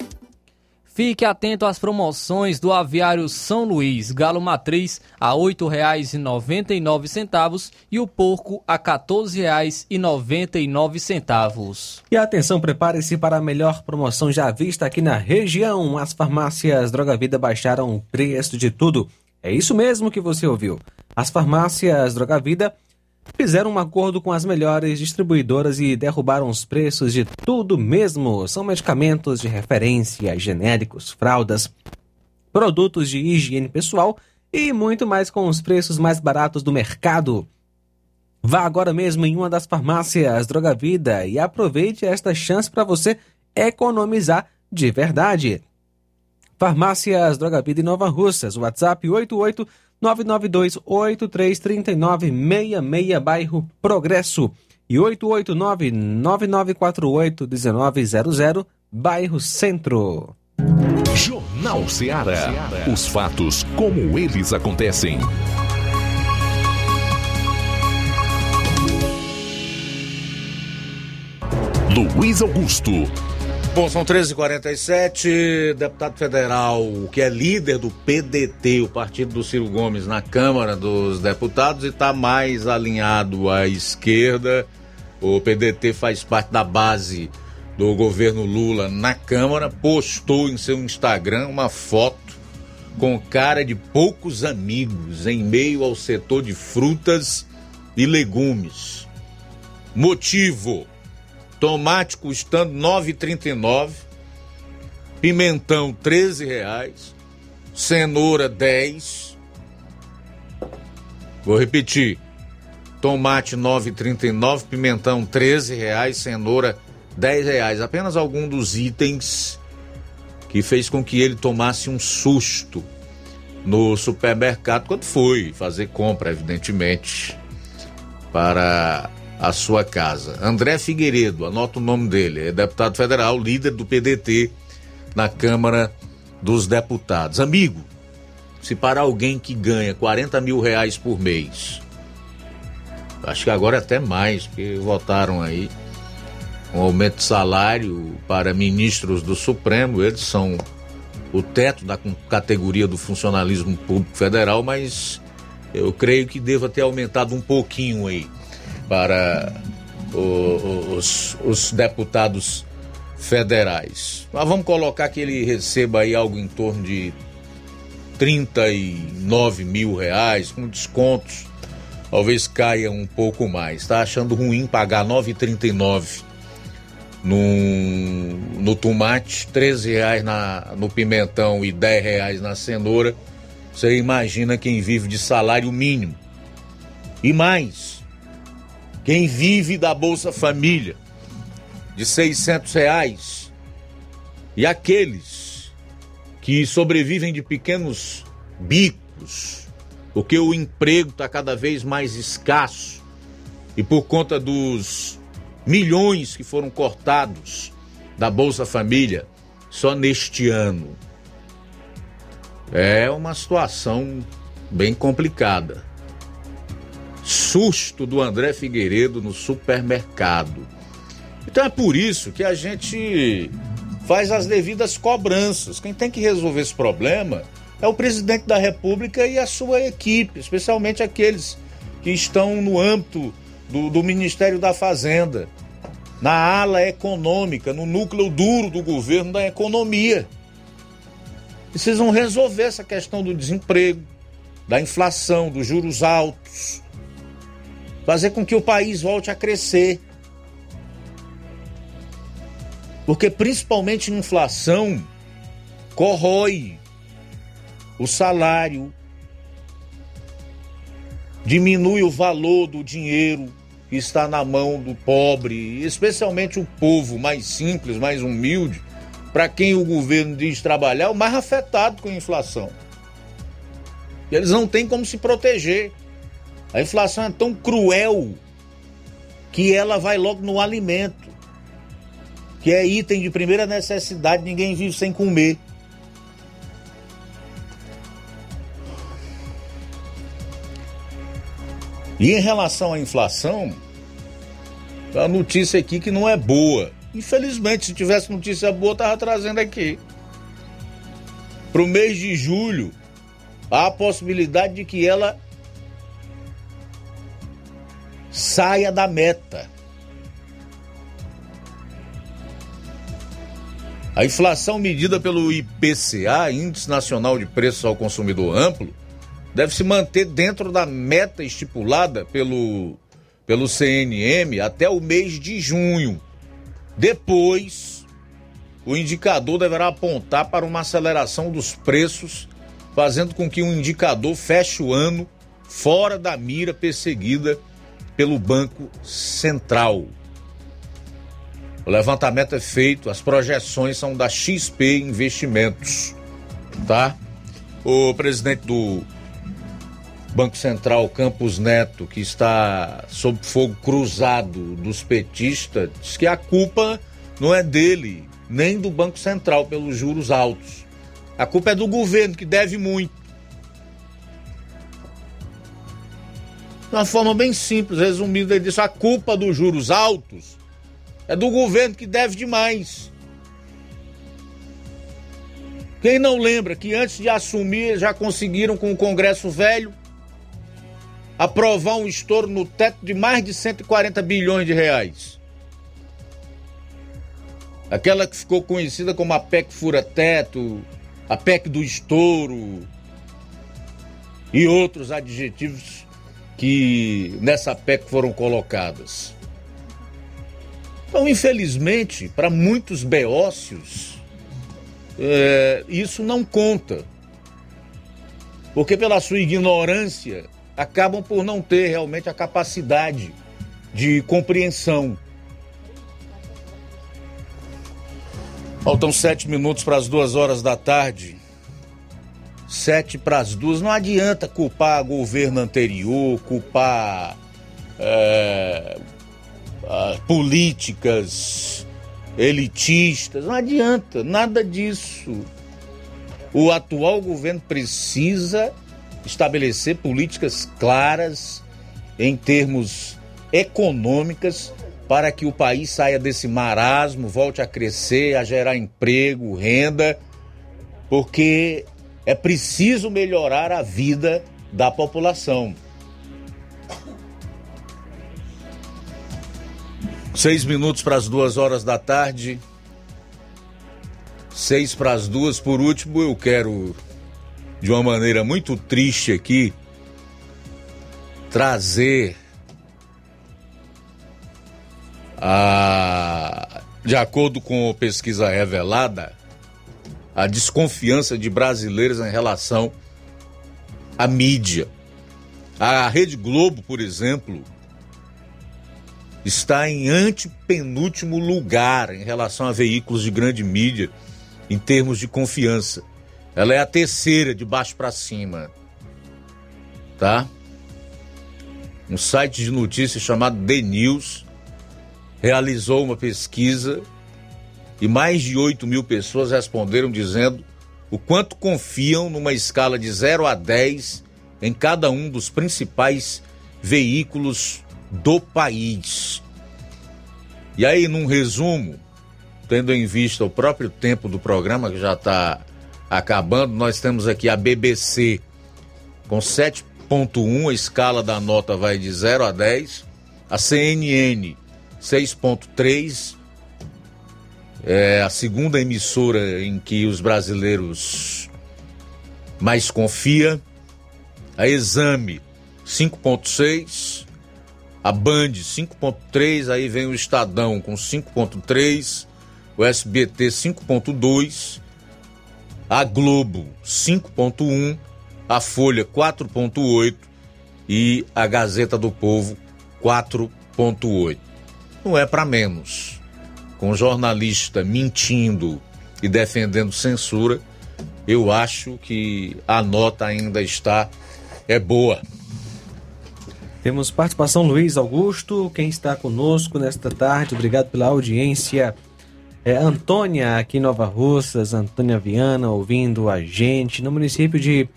Fique atento às promoções do Aviário São Luís. Galo matriz a R$ 8,99 e o porco a R$ 14,99. E atenção, prepare-se para a melhor promoção já vista aqui na região. As farmácias Droga Vida baixaram o preço de tudo. É isso mesmo que você ouviu. As farmácias Droga Vida fizeram um acordo com as melhores distribuidoras e derrubaram os preços de tudo mesmo. São medicamentos de referência, genéricos, fraldas, produtos de higiene pessoal e muito mais com os preços mais baratos do mercado. Vá agora mesmo em uma das farmácias Droga Vida e aproveite esta chance para você economizar de verdade. Farmácias Droga Vida em Nova Russas, WhatsApp 88 992-833966, bairro Progresso. E 889-9948-1900, bairro Centro. Jornal Seara. Os fatos como eles acontecem. Luiz Augusto. Bom, são 13h47. Deputado federal, que é líder do PDT, o partido do Ciro Gomes, na Câmara dos Deputados, e está mais alinhado à esquerda. O PDT faz parte da base do governo Lula na Câmara. Postou em seu Instagram uma foto com cara de poucos amigos em meio ao setor de frutas e legumes. Motivo tomate custando 9,39, pimentão 13 reais, cenoura 10. Vou repetir. Tomate 9,39, pimentão 13 reais, cenoura 10 reais. Apenas algum dos itens que fez com que ele tomasse um susto no supermercado quando foi fazer compra, evidentemente, para a sua casa. André Figueiredo, anota o nome dele, é deputado federal, líder do PDT na Câmara dos Deputados. Amigo, se para alguém que ganha 40 mil reais por mês, acho que agora é até mais, porque votaram aí um aumento de salário para ministros do Supremo, eles são o teto da categoria do funcionalismo público federal, mas eu creio que deva ter aumentado um pouquinho aí para o, os, os deputados federais. Mas vamos colocar que ele receba aí algo em torno de 39 mil reais, com descontos, talvez caia um pouco mais. Está achando ruim pagar 9,39 no, no tomate, 13 reais na, no pimentão e 10 reais na cenoura. Você imagina quem vive de salário mínimo. E mais, quem vive da Bolsa Família de 600 reais e aqueles que sobrevivem de pequenos bicos, porque o emprego está cada vez mais escasso e por conta dos milhões que foram cortados da Bolsa Família só neste ano. É uma situação bem complicada susto do André Figueiredo no supermercado. Então é por isso que a gente faz as devidas cobranças. Quem tem que resolver esse problema é o presidente da República e a sua equipe, especialmente aqueles que estão no âmbito do, do Ministério da Fazenda, na ala econômica, no núcleo duro do governo da economia. Precisam resolver essa questão do desemprego, da inflação, dos juros altos, fazer com que o país volte a crescer. Porque principalmente inflação corrói o salário, diminui o valor do dinheiro que está na mão do pobre, especialmente o povo mais simples, mais humilde, para quem o governo diz trabalhar, o mais afetado com a inflação. Eles não têm como se proteger. A inflação é tão cruel que ela vai logo no alimento, que é item de primeira necessidade, ninguém vive sem comer. E em relação à inflação, a notícia aqui que não é boa. Infelizmente, se tivesse notícia boa, estava trazendo aqui. Para o mês de julho, há a possibilidade de que ela saia da meta. A inflação medida pelo IPCA, Índice Nacional de Preços ao Consumidor Amplo, deve se manter dentro da meta estipulada pelo, pelo CNM até o mês de junho. Depois, o indicador deverá apontar para uma aceleração dos preços, fazendo com que o indicador feche o ano fora da mira perseguida pelo Banco Central. O levantamento é feito, as projeções são da XP Investimentos, tá? O presidente do Banco Central Campos Neto, que está sob fogo cruzado dos petistas, diz que a culpa não é dele, nem do Banco Central pelos juros altos. A culpa é do governo, que deve muito. De uma forma bem simples, resumida, ele disse: a culpa dos juros altos é do governo, que deve demais. Quem não lembra que antes de assumir já conseguiram com o Congresso Velho aprovar um estouro no teto de mais de 140 bilhões de reais. Aquela que ficou conhecida como a PEC fura-teto, a PEC do estouro e outros adjetivos que nessa PEC foram colocadas. Então, infelizmente, para muitos beócios, é, isso não conta. Porque pela sua ignorância, acabam por não ter realmente a capacidade de compreensão. Faltam sete minutos para as duas horas da tarde. Sete para as duas. Não adianta culpar governo anterior, culpar é, políticas elitistas. Não adianta, nada disso. O atual governo precisa estabelecer políticas claras em termos econômicas para que o país saia desse marasmo, volte a crescer, a gerar emprego, renda, porque é preciso melhorar a vida da população. Seis minutos para as duas horas da tarde. Seis para as duas. Por último, eu quero de uma maneira muito triste aqui, trazer a, de acordo com pesquisa revelada, a desconfiança de brasileiros em relação à mídia. A Rede Globo, por exemplo, está em antepenúltimo lugar em relação a veículos de grande mídia em termos de confiança. Ela é a terceira de baixo para cima. Tá? Um site de notícias chamado The News realizou uma pesquisa e mais de 8 mil pessoas responderam dizendo o quanto confiam numa escala de 0 a 10 em cada um dos principais veículos do país. E aí, num resumo, tendo em vista o próprio tempo do programa que já está acabando, nós temos aqui a BBC com 7.1, a escala da nota vai de 0 a 10, a CNN 6.3, é a segunda emissora em que os brasileiros mais confia, a Exame 5.6, a Band 5.3, aí vem o Estadão com 5.3, o SBT 5.2, a Globo 5.1, a Folha 4.8 e a Gazeta do Povo 4.8. Não é para menos. Com jornalista mentindo e defendendo censura, eu acho que a nota ainda está é boa. Temos participação Luiz Augusto, quem está conosco nesta tarde, obrigado pela audiência. É, Antônia, aqui em Nova Russas, Antônia Viana, ouvindo a gente, no município de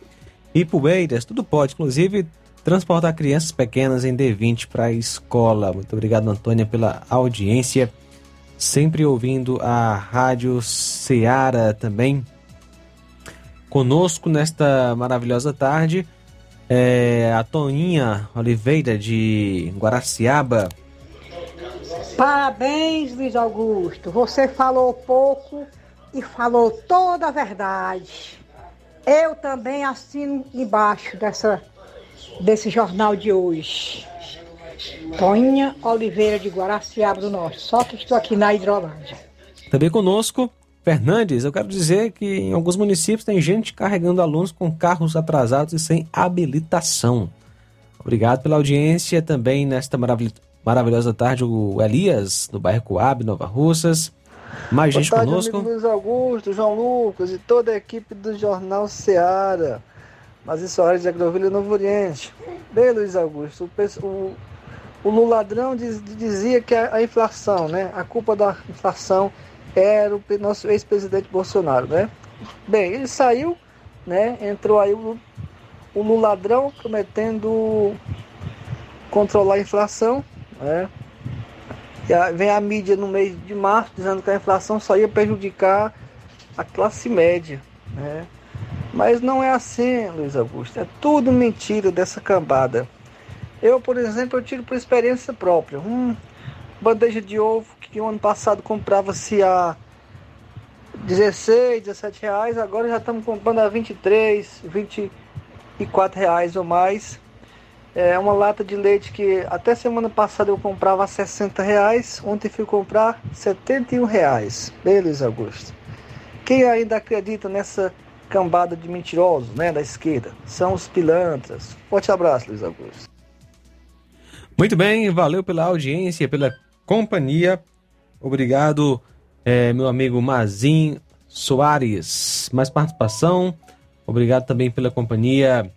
Ipueiras, tudo pode, inclusive transportar crianças pequenas em D20 para a escola. Muito obrigado, Antônia, pela audiência. Sempre ouvindo a Rádio Ceará também. Conosco nesta maravilhosa tarde, é, a Toninha Oliveira de Guaraciaba. Parabéns, Luiz Augusto. Você falou pouco e falou toda a verdade. Eu também assino embaixo dessa, desse jornal de hoje. Toninha Oliveira de Guaraciaba do Norte. Só que estou aqui na Hidrolândia. Também conosco, Fernandes. Eu quero dizer que em alguns municípios tem gente carregando alunos com carros atrasados e sem habilitação. Obrigado pela audiência também nesta maravilhosa tarde, o Elias, do bairro Coab, Nova Russas. Mais Boa gente tarde, conosco. amigo Luiz Augusto, João Lucas e toda a equipe do Jornal Seara. Mas isso é de Agrovilha Novo Oriente. Bem, Luiz Augusto, o, o, o Lula ladrão diz- dizia que a, a inflação, né? A culpa da inflação era o nosso ex-presidente Bolsonaro, né? Bem, ele saiu, né? Entrou aí o, o Lula ladrão prometendo controlar a inflação, né? E a- vem a mídia no mês de março dizendo que a inflação só ia prejudicar a classe média, né? Mas não é assim, Luiz Augusto. É tudo mentira dessa cambada. Eu, por exemplo, eu tiro por experiência própria. Um bandeja de ovo que o ano passado comprava-se a 16, 17 reais, agora já estamos comprando a 23, 24 reais ou mais. É uma lata de leite que até semana passada eu comprava a 60 reais, ontem fui comprar 71 reais. Beleza, Augusto. Quem ainda acredita nessa cambada de mentirosos, né, da esquerda? São os pilantras. Forte abraço, Luiz Augusto. Muito bem, valeu pela audiência, pela companhia. Obrigado, eh, meu amigo Mazin Soares. Mais participação. Obrigado também pela companhia.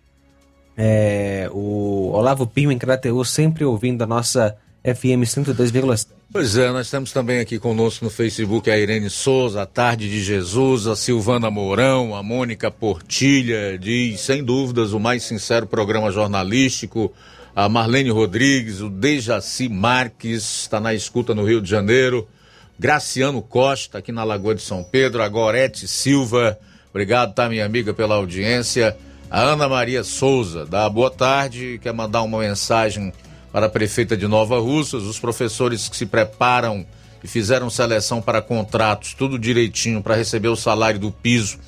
eh, o Olavo Pinho em Crateus, sempre ouvindo a nossa FM 102,7. Pois é, nós temos também aqui conosco no Facebook a Irene Souza, a Tarde de Jesus, a Silvana Mourão, a Mônica Portilha, diz, sem dúvidas, o mais sincero programa jornalístico, a Marlene Rodrigues, o Dejaci Marques, está na escuta no Rio de Janeiro, Graciano Costa, aqui na Lagoa de São Pedro, a Gorete Silva, obrigado, tá, minha amiga, pela audiência, a Ana Maria Souza, dá boa tarde, quer mandar uma mensagem para a prefeita de Nova Russas, os professores que se preparam e fizeram seleção para contratos, tudo direitinho para receber o salário do piso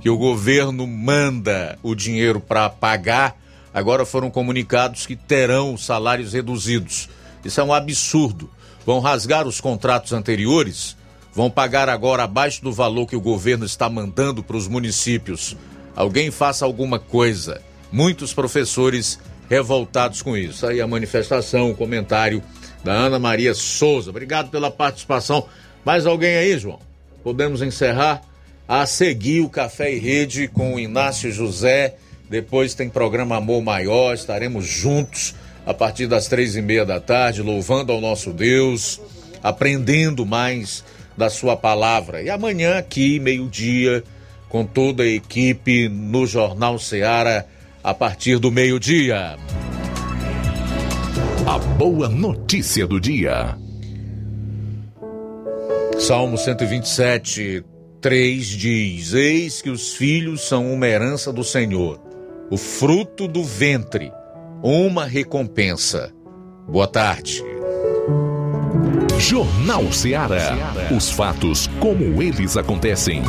que o governo manda o dinheiro para pagar, agora foram comunicados que terão salários reduzidos. Isso é um absurdo. Vão rasgar os contratos anteriores, vão pagar agora abaixo do valor que o governo está mandando para os municípios. Alguém faça alguma coisa. Muitos professores revoltados com isso. Aí a manifestação, o comentário da Ana Maria Souza. Obrigado pela participação. Mais alguém aí, João? Podemos encerrar? A seguir o Café e Rede com o Inácio José. Depois tem programa Amor Maior. Estaremos juntos a partir das três e meia da tarde, louvando ao nosso Deus, aprendendo mais da Sua palavra. E amanhã, aqui, meio-dia, com toda a equipe no Jornal Seara, a partir do meio-dia. A boa notícia do dia. Salmo 127, 3 diz: Eis que os filhos são uma herança do Senhor, o fruto do ventre, uma recompensa. Boa tarde. Jornal Ceará. Os fatos como eles acontecem.